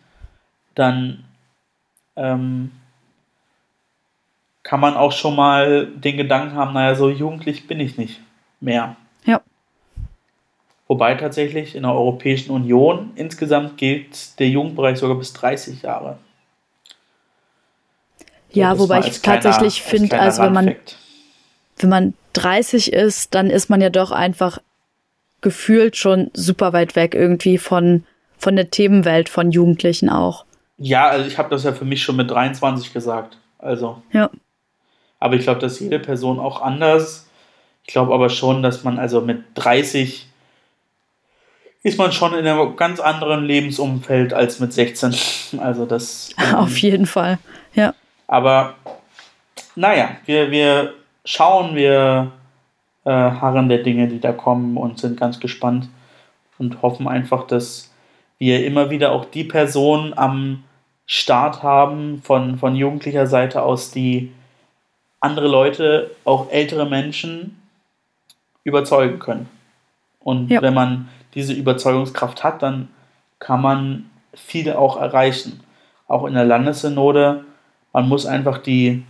dann ähm, kann man auch schon mal den Gedanken haben, naja, so jugendlich bin ich nicht mehr. Ja. Wobei tatsächlich in der Europäischen Union insgesamt gilt der Jugendbereich sogar bis 30 Jahre. So, ja, wobei ich tatsächlich finde, also wenn man, wenn man 30 ist, dann ist man ja doch einfach gefühlt schon super weit weg irgendwie von, von der Themenwelt von Jugendlichen auch. Ja, also ich habe das ja für mich schon mit 23 gesagt. Also. Ja. Aber ich glaube, dass jede Person auch anders. Ich glaube aber schon, dass man also mit 30 ist man schon in einem ganz anderen Lebensumfeld als mit 16. Also das. Ähm, Auf jeden Fall, ja. Aber naja, wir, wir schauen, wir äh, harren der Dinge, die da kommen und sind ganz gespannt und hoffen einfach, dass wir immer wieder auch die Personen am Start haben von, von jugendlicher Seite aus, die andere Leute, auch ältere Menschen, überzeugen können. Und ja. wenn man diese Überzeugungskraft hat, dann kann man viele auch erreichen. Auch in der Landessynode, man muss einfach die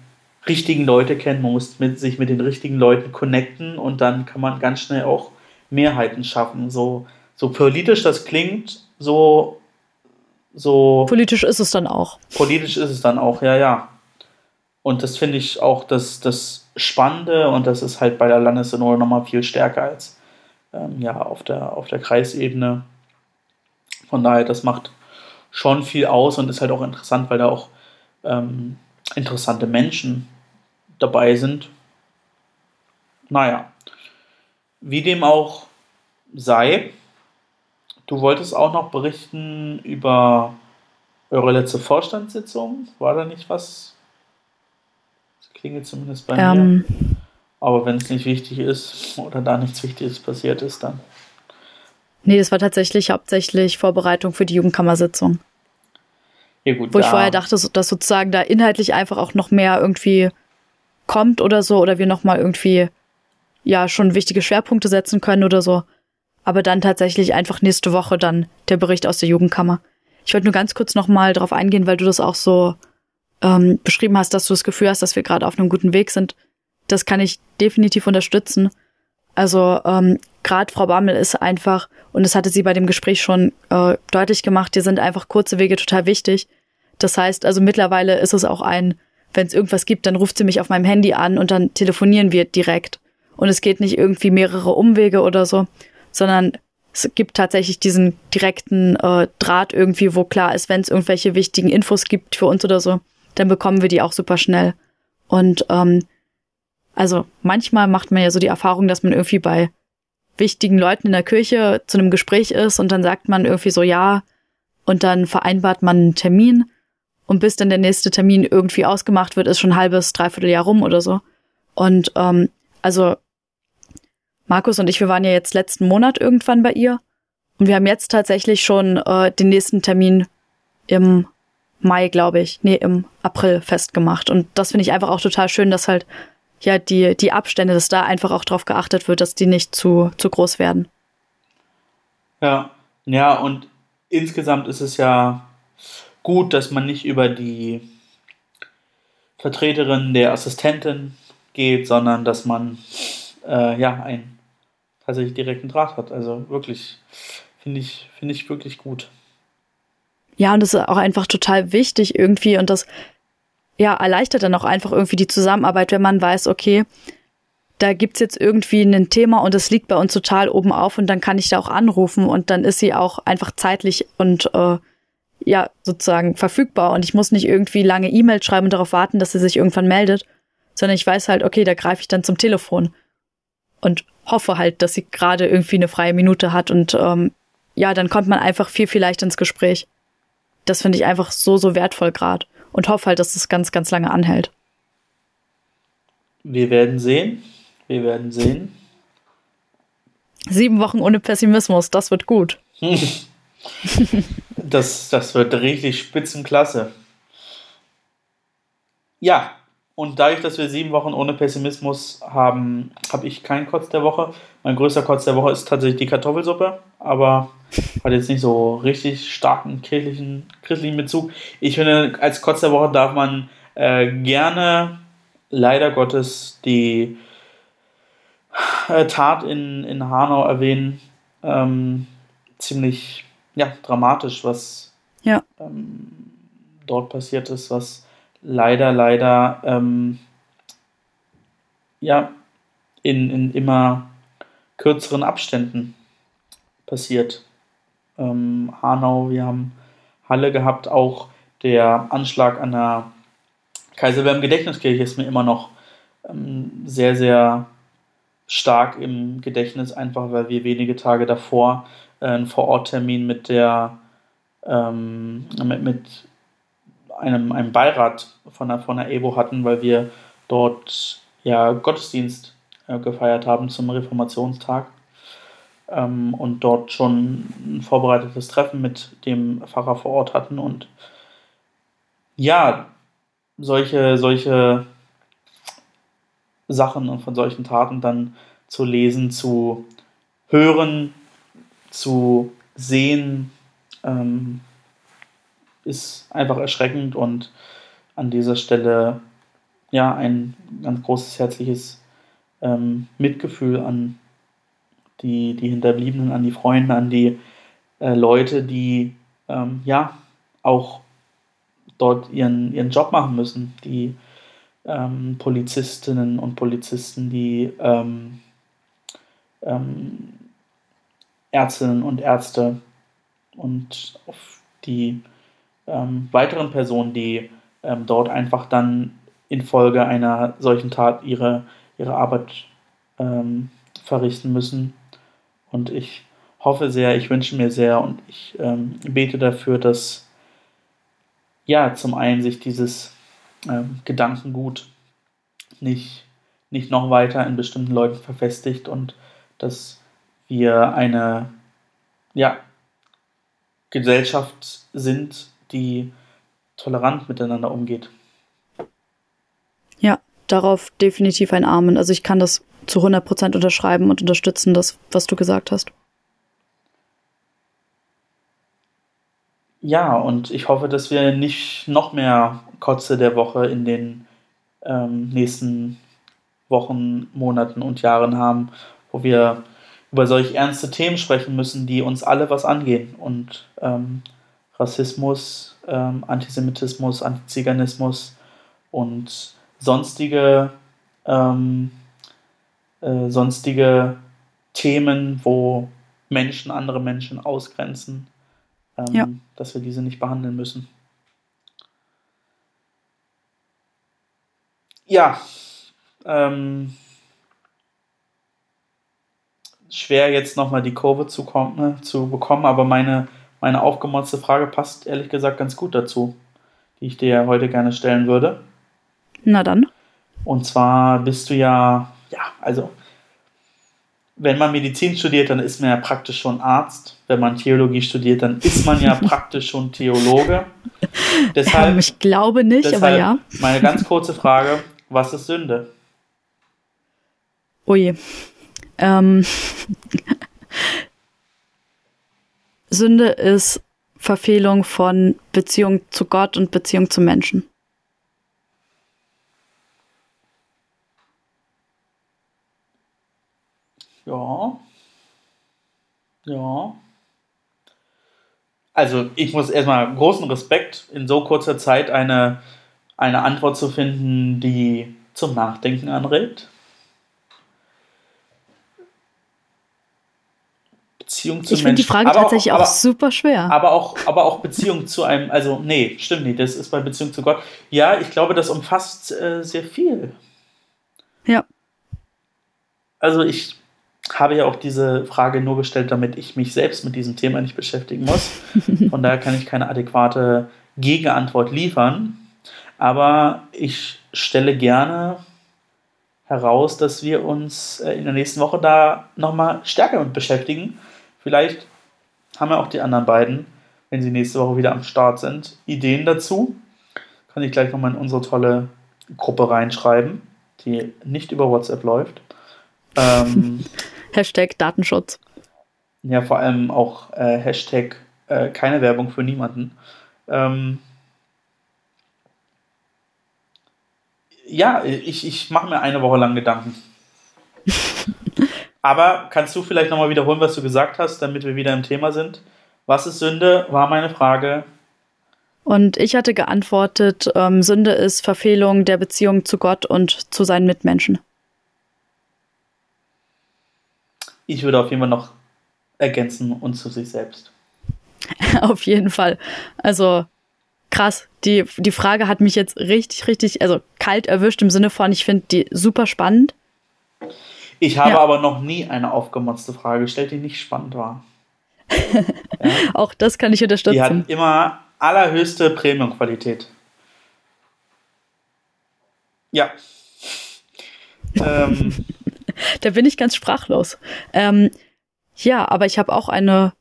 richtigen Leute kennen, man muss mit, sich mit den richtigen Leuten connecten und dann kann man ganz schnell auch Mehrheiten schaffen. So, so politisch das klingt, so so. Politisch ist es dann auch. Politisch ist es dann auch, ja, ja. Und das finde ich auch das, das Spannende und das ist halt bei der Landessynode nochmal viel stärker als ähm, ja, auf, der, auf der Kreisebene. Von daher, das macht schon viel aus und ist halt auch interessant, weil da auch ähm, interessante Menschen dabei sind. Naja, wie dem auch sei, du wolltest auch noch berichten über eure letzte Vorstandssitzung. War da nicht was? Das klingelt zumindest bei ähm, mir. Aber wenn es nicht wichtig ist oder da nichts Wichtiges passiert ist, dann. Nee, das war tatsächlich hauptsächlich Vorbereitung für die Jugendkammersitzung. Ja, gut, Wo ich vorher dachte, dass sozusagen da inhaltlich einfach auch noch mehr irgendwie kommt oder so, oder wir nochmal irgendwie ja schon wichtige Schwerpunkte setzen können oder so. Aber dann tatsächlich einfach nächste Woche dann der Bericht aus der Jugendkammer. Ich wollte nur ganz kurz nochmal darauf eingehen, weil du das auch so ähm, beschrieben hast, dass du das Gefühl hast, dass wir gerade auf einem guten Weg sind. Das kann ich definitiv unterstützen. Also ähm, gerade Frau Bammel ist einfach, und das hatte sie bei dem Gespräch schon äh, deutlich gemacht, dir sind einfach kurze Wege total wichtig. Das heißt, also mittlerweile ist es auch ein, wenn es irgendwas gibt, dann ruft sie mich auf meinem Handy an und dann telefonieren wir direkt. Und es geht nicht irgendwie mehrere Umwege oder so, sondern es gibt tatsächlich diesen direkten äh, Draht irgendwie, wo klar ist, wenn es irgendwelche wichtigen Infos gibt für uns oder so, dann bekommen wir die auch super schnell. Und ähm, also manchmal macht man ja so die Erfahrung, dass man irgendwie bei wichtigen Leuten in der Kirche zu einem Gespräch ist und dann sagt man irgendwie so ja und dann vereinbart man einen Termin und bis dann der nächste Termin irgendwie ausgemacht wird, ist schon ein halbes, dreiviertel Jahr rum oder so. Und ähm, also Markus und ich, wir waren ja jetzt letzten Monat irgendwann bei ihr und wir haben jetzt tatsächlich schon äh, den nächsten Termin im Mai, glaube ich, nee, im April festgemacht. Und das finde ich einfach auch total schön, dass halt ja die, die Abstände, dass da einfach auch drauf geachtet wird, dass die nicht zu, zu groß werden. Ja, ja, und insgesamt ist es ja gut, dass man nicht über die Vertreterin der Assistentin geht, sondern dass man äh, ja einen tatsächlich direkten Draht hat. Also wirklich, finde ich, finde ich wirklich gut. Ja, und das ist auch einfach total wichtig irgendwie und das ja erleichtert dann auch einfach irgendwie die Zusammenarbeit, wenn man weiß, okay, da gibt's jetzt irgendwie ein Thema und es liegt bei uns total oben auf und dann kann ich da auch anrufen und dann ist sie auch einfach zeitlich und äh, ja, sozusagen verfügbar und ich muss nicht irgendwie lange E-Mails schreiben und darauf warten, dass sie sich irgendwann meldet, sondern ich weiß halt, okay, da greife ich dann zum Telefon und hoffe halt, dass sie gerade irgendwie eine freie Minute hat und ähm, ja, dann kommt man einfach viel, viel leichter ins Gespräch. Das finde ich einfach so, so wertvoll gerade und hoffe halt, dass es ganz, ganz lange anhält. Wir werden sehen. Wir werden sehen. Sieben Wochen ohne Pessimismus, das wird gut. Das, das wird richtig spitzenklasse. Ja, und dadurch, dass wir sieben Wochen ohne Pessimismus haben, habe ich keinen Kotz der Woche. Mein größter Kotz der Woche ist tatsächlich die Kartoffelsuppe, aber hat jetzt nicht so richtig starken kirchlichen, christlichen Bezug. Ich finde, als Kotz der Woche darf man äh, gerne, leider Gottes, die äh, Tat in, in Hanau erwähnen. Ähm, ziemlich ja, dramatisch, was ja. ähm, dort passiert ist, was leider, leider ähm, ja, in, in immer kürzeren Abständen passiert. Ähm, Hanau, wir haben Halle gehabt, auch der Anschlag an der Kaiser Wilhelm Gedächtniskirche ist mir immer noch ähm, sehr, sehr stark im Gedächtnis, einfach weil wir wenige Tage davor einen Vororttermin mit der ähm, mit, mit einem, einem Beirat von der, von der EBO hatten, weil wir dort ja Gottesdienst äh, gefeiert haben zum Reformationstag. Ähm, und dort schon ein vorbereitetes Treffen mit dem Pfarrer vor Ort hatten. Und ja, solche, solche Sachen und von solchen Taten dann zu lesen, zu hören, zu sehen, ähm, ist einfach erschreckend und an dieser Stelle ja ein ganz großes herzliches ähm, Mitgefühl an die, die Hinterbliebenen, an die Freunde, an die äh, Leute, die ähm, ja auch dort ihren, ihren Job machen müssen. Die ähm, Polizistinnen und Polizisten, die ähm, ähm, Ärztinnen und Ärzte und die ähm, weiteren Personen, die ähm, dort einfach dann infolge einer solchen Tat ihre, ihre Arbeit ähm, verrichten müssen. Und ich hoffe sehr, ich wünsche mir sehr und ich ähm, bete dafür, dass ja zum einen sich dieses ähm, Gedankengut nicht, nicht noch weiter in bestimmten Leuten verfestigt und dass wir eine ja, Gesellschaft sind, die tolerant miteinander umgeht. Ja, darauf definitiv ein Amen. Also ich kann das zu 100% unterschreiben und unterstützen, das, was du gesagt hast. Ja, und ich hoffe, dass wir nicht noch mehr Kotze der Woche in den ähm, nächsten Wochen, Monaten und Jahren haben, wo wir über solch ernste Themen sprechen müssen, die uns alle was angehen. Und ähm, Rassismus, ähm, Antisemitismus, Antiziganismus und sonstige, ähm, äh, sonstige Themen, wo Menschen andere Menschen ausgrenzen, ähm, ja. dass wir diese nicht behandeln müssen. Ja, ähm, schwer jetzt nochmal die Kurve zu, kommen, ne, zu bekommen, aber meine, meine aufgemotzte Frage passt ehrlich gesagt ganz gut dazu, die ich dir heute gerne stellen würde. Na dann. Und zwar bist du ja, ja, also wenn man Medizin studiert, dann ist man ja praktisch schon Arzt. Wenn man Theologie studiert, dann ist man ja praktisch schon Theologe. Deshalb, ähm, ich glaube nicht, deshalb aber ja. Meine ganz kurze Frage: Was ist Sünde? Ui. Ähm, Sünde ist Verfehlung von Beziehung zu Gott und Beziehung zu Menschen. Ja. Ja. Also ich muss erstmal großen Respekt, in so kurzer Zeit eine, eine Antwort zu finden, die zum Nachdenken anregt. Beziehung zu Ich finde die Frage aber tatsächlich auch, aber, auch, super schwer. Aber auch, aber auch Beziehung zu einem, also nee, stimmt nicht, das ist bei Beziehung zu Gott. Ja, ich glaube, das umfasst äh, sehr viel. Ja. Also ich habe ja auch diese Frage nur gestellt, damit ich mich selbst mit diesem Thema nicht beschäftigen muss. Von daher kann ich keine adäquate Gegenantwort liefern. Aber ich stelle gerne heraus, dass wir uns äh, in der nächsten Woche da nochmal stärker mit beschäftigen Vielleicht haben ja auch die anderen beiden, wenn sie nächste Woche wieder am Start sind, Ideen dazu. Kann ich gleich nochmal in unsere tolle Gruppe reinschreiben, die nicht über WhatsApp läuft. Ähm, Hashtag Datenschutz. Ja, vor allem auch äh, Hashtag äh, keine Werbung für niemanden. Ähm, ja, ich, ich mache mir eine Woche lang Gedanken. Aber kannst du vielleicht nochmal wiederholen, was du gesagt hast, damit wir wieder im Thema sind? Was ist Sünde, war meine Frage. Und ich hatte geantwortet, ähm, Sünde ist Verfehlung der Beziehung zu Gott und zu seinen Mitmenschen. Ich würde auf jeden Fall noch ergänzen und zu sich selbst. auf jeden Fall. Also krass. Die, die Frage hat mich jetzt richtig, richtig, also kalt erwischt im Sinne von, ich finde die super spannend. Ich habe ja. aber noch nie eine aufgemotzte Frage gestellt, die nicht spannend war. ja. Auch das kann ich unterstützen. Die hat immer allerhöchste Premium-Qualität. Ja. ähm. Da bin ich ganz sprachlos. Ähm, ja, aber ich habe auch eine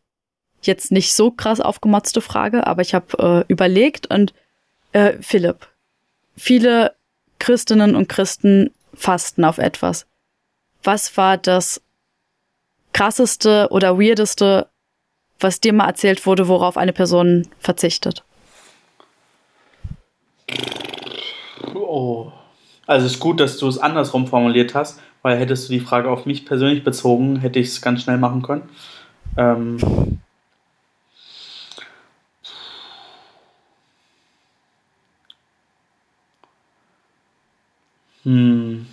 jetzt nicht so krass aufgemotzte Frage, aber ich habe äh, überlegt und äh, Philipp, viele Christinnen und Christen fasten auf etwas was war das krasseste oder weirdeste, was dir mal erzählt wurde, worauf eine Person verzichtet? Oh. Also es ist gut, dass du es andersrum formuliert hast, weil hättest du die Frage auf mich persönlich bezogen, hätte ich es ganz schnell machen können. Ähm hm.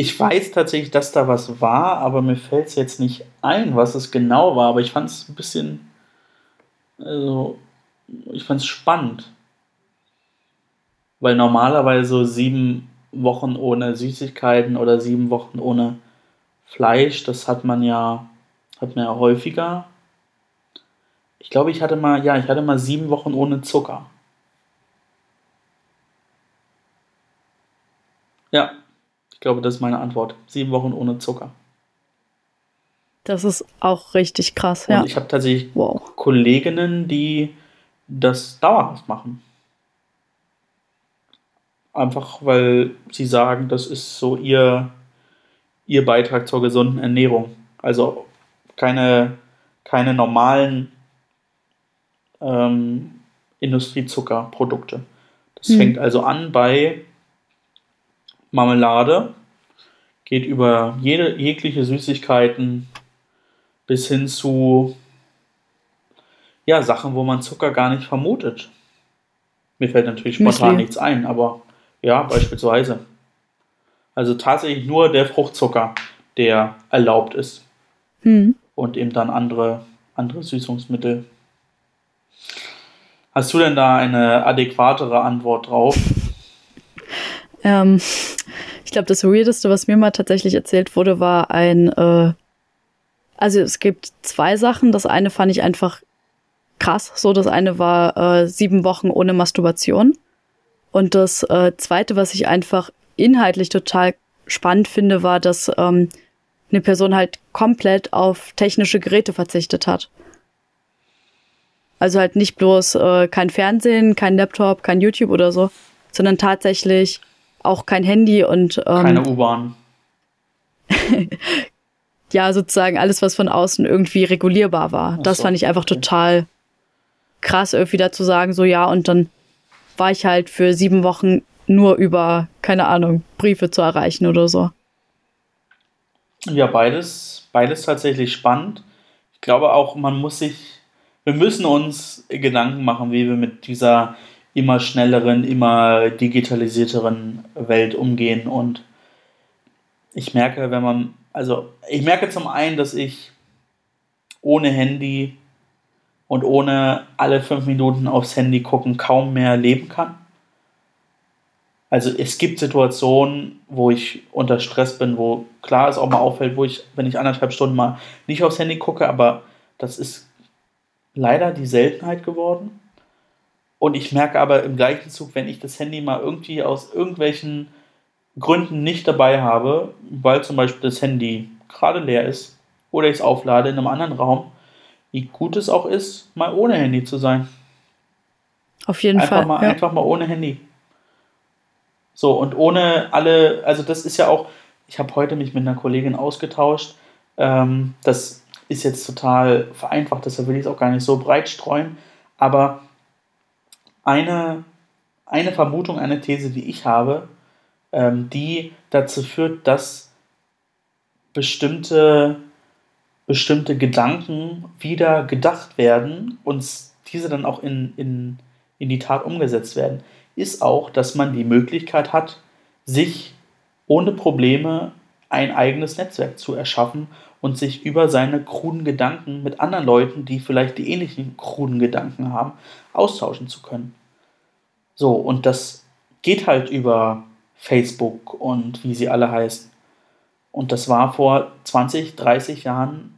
Ich weiß tatsächlich, dass da was war, aber mir fällt es jetzt nicht ein, was es genau war. Aber ich fand es ein bisschen, also ich fand es spannend. Weil normalerweise sieben Wochen ohne Süßigkeiten oder sieben Wochen ohne Fleisch, das hat man ja, hat man ja häufiger. Ich glaube, ich hatte mal, ja, ich hatte mal sieben Wochen ohne Zucker. Ja, ich glaube, das ist meine Antwort. Sieben Wochen ohne Zucker. Das ist auch richtig krass, Und ja. ich habe tatsächlich wow. Kolleginnen, die das dauerhaft machen. Einfach weil sie sagen, das ist so ihr, ihr Beitrag zur gesunden Ernährung. Also keine, keine normalen ähm, Industriezuckerprodukte. Das hm. fängt also an bei Marmelade, geht über jede, jegliche Süßigkeiten bis hin zu ja, Sachen, wo man Zucker gar nicht vermutet. Mir fällt natürlich spontan Müsli. nichts ein, aber ja, beispielsweise. Also tatsächlich nur der Fruchtzucker, der erlaubt ist. Hm. Und eben dann andere, andere Süßungsmittel. Hast du denn da eine adäquatere Antwort drauf? Ähm, ich glaube, das Weirdeste, was mir mal tatsächlich erzählt wurde, war ein, äh, also es gibt zwei Sachen. Das eine fand ich einfach krass. So, das eine war äh, sieben Wochen ohne Masturbation. Und das äh, zweite, was ich einfach inhaltlich total spannend finde, war, dass ähm, eine Person halt komplett auf technische Geräte verzichtet hat. Also halt nicht bloß äh, kein Fernsehen, kein Laptop, kein YouTube oder so, sondern tatsächlich auch kein Handy und ähm, keine U-Bahn. ja, sozusagen alles, was von außen irgendwie regulierbar war. Ach das so. fand ich einfach total krass, irgendwie dazu sagen, so ja, und dann war ich halt für sieben Wochen nur über, keine Ahnung, Briefe zu erreichen oder so. Ja, beides, beides tatsächlich spannend. Ich glaube auch, man muss sich, wir müssen uns Gedanken machen, wie wir mit dieser immer schnelleren, immer digitalisierteren Welt umgehen. Und ich merke, wenn man, also ich merke zum einen, dass ich ohne Handy und ohne alle fünf Minuten aufs Handy gucken kaum mehr leben kann. Also es gibt Situationen, wo ich unter Stress bin, wo klar es auch mal auffällt, wo ich, wenn ich anderthalb Stunden mal nicht aufs Handy gucke, aber das ist leider die Seltenheit geworden. Und ich merke aber im gleichen Zug, wenn ich das Handy mal irgendwie aus irgendwelchen Gründen nicht dabei habe, weil zum Beispiel das Handy gerade leer ist oder ich es auflade in einem anderen Raum, wie gut es auch ist, mal ohne Handy zu sein. Auf jeden einfach Fall. Mal, ja. Einfach mal ohne Handy. So, und ohne alle, also das ist ja auch, ich habe heute mich mit einer Kollegin ausgetauscht, ähm, das ist jetzt total vereinfacht, deshalb will ich es auch gar nicht so breit streuen, aber eine, eine Vermutung, eine These, die ich habe, ähm, die dazu führt, dass bestimmte, bestimmte Gedanken wieder gedacht werden und diese dann auch in, in, in die Tat umgesetzt werden, ist auch, dass man die Möglichkeit hat, sich ohne Probleme ein eigenes Netzwerk zu erschaffen und sich über seine kruden Gedanken mit anderen Leuten, die vielleicht die ähnlichen kruden Gedanken haben, austauschen zu können. So, und das geht halt über Facebook und wie sie alle heißen. Und das war vor 20, 30 Jahren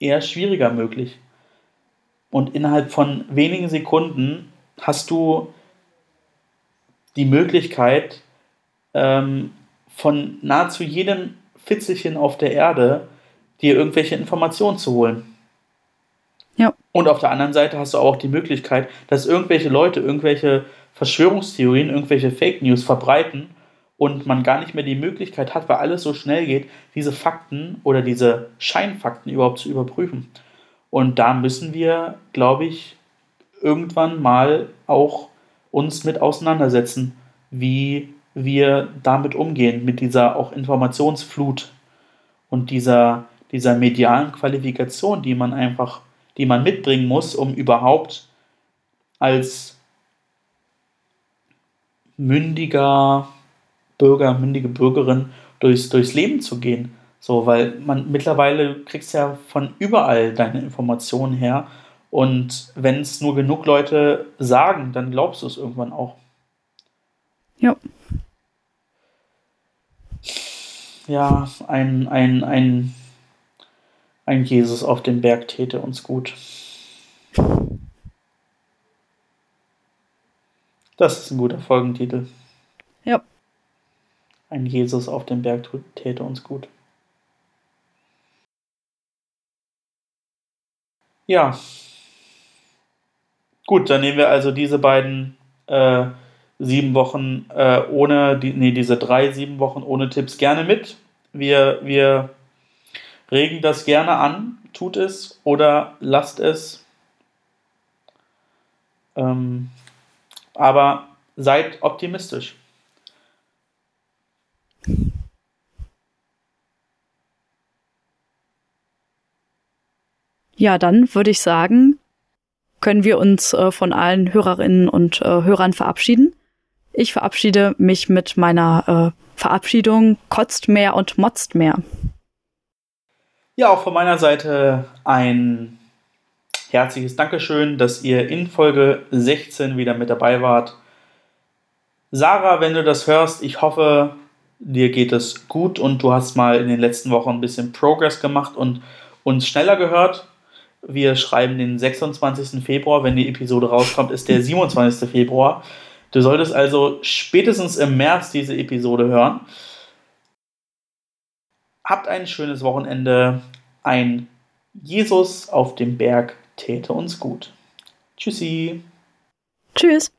eher schwieriger möglich. Und innerhalb von wenigen Sekunden hast du die Möglichkeit, ähm, von nahezu jedem Fitzelchen auf der Erde dir irgendwelche Informationen zu holen. Ja. Und auf der anderen Seite hast du auch die Möglichkeit, dass irgendwelche Leute irgendwelche Verschwörungstheorien, irgendwelche Fake News verbreiten und man gar nicht mehr die Möglichkeit hat, weil alles so schnell geht, diese Fakten oder diese Scheinfakten überhaupt zu überprüfen. Und da müssen wir, glaube ich, irgendwann mal auch uns mit auseinandersetzen, wie wir damit umgehen, mit dieser auch Informationsflut und dieser, dieser medialen Qualifikation, die man einfach, die man mitbringen muss, um überhaupt als mündiger Bürger, mündige Bürgerin durchs, durchs Leben zu gehen. So, weil man mittlerweile kriegst ja von überall deine Informationen her. Und wenn es nur genug Leute sagen, dann glaubst du es irgendwann auch. Ja. Ja, ein, ein, ein, ein Jesus auf dem Berg täte uns gut. Das ist ein guter Folgentitel. Ja. Ein Jesus auf dem Berg täte uns gut. Ja. Gut, dann nehmen wir also diese beiden äh, sieben Wochen äh, ohne, die, nee, diese drei sieben Wochen ohne Tipps gerne mit. Wir, wir regen das gerne an, tut es oder lasst es. Ähm, aber seid optimistisch. Ja, dann würde ich sagen, können wir uns äh, von allen Hörerinnen und äh, Hörern verabschieden. Ich verabschiede mich mit meiner äh, Verabschiedung kotzt mehr und motzt mehr. Ja, auch von meiner Seite ein herzliches Dankeschön, dass ihr in Folge 16 wieder mit dabei wart. Sarah, wenn du das hörst, ich hoffe, dir geht es gut und du hast mal in den letzten Wochen ein bisschen Progress gemacht und uns schneller gehört. Wir schreiben den 26. Februar. Wenn die Episode rauskommt, ist der 27. Februar. Du solltest also spätestens im März diese Episode hören. Habt ein schönes Wochenende. Ein Jesus auf dem Berg täte uns gut. Tschüssi. Tschüss.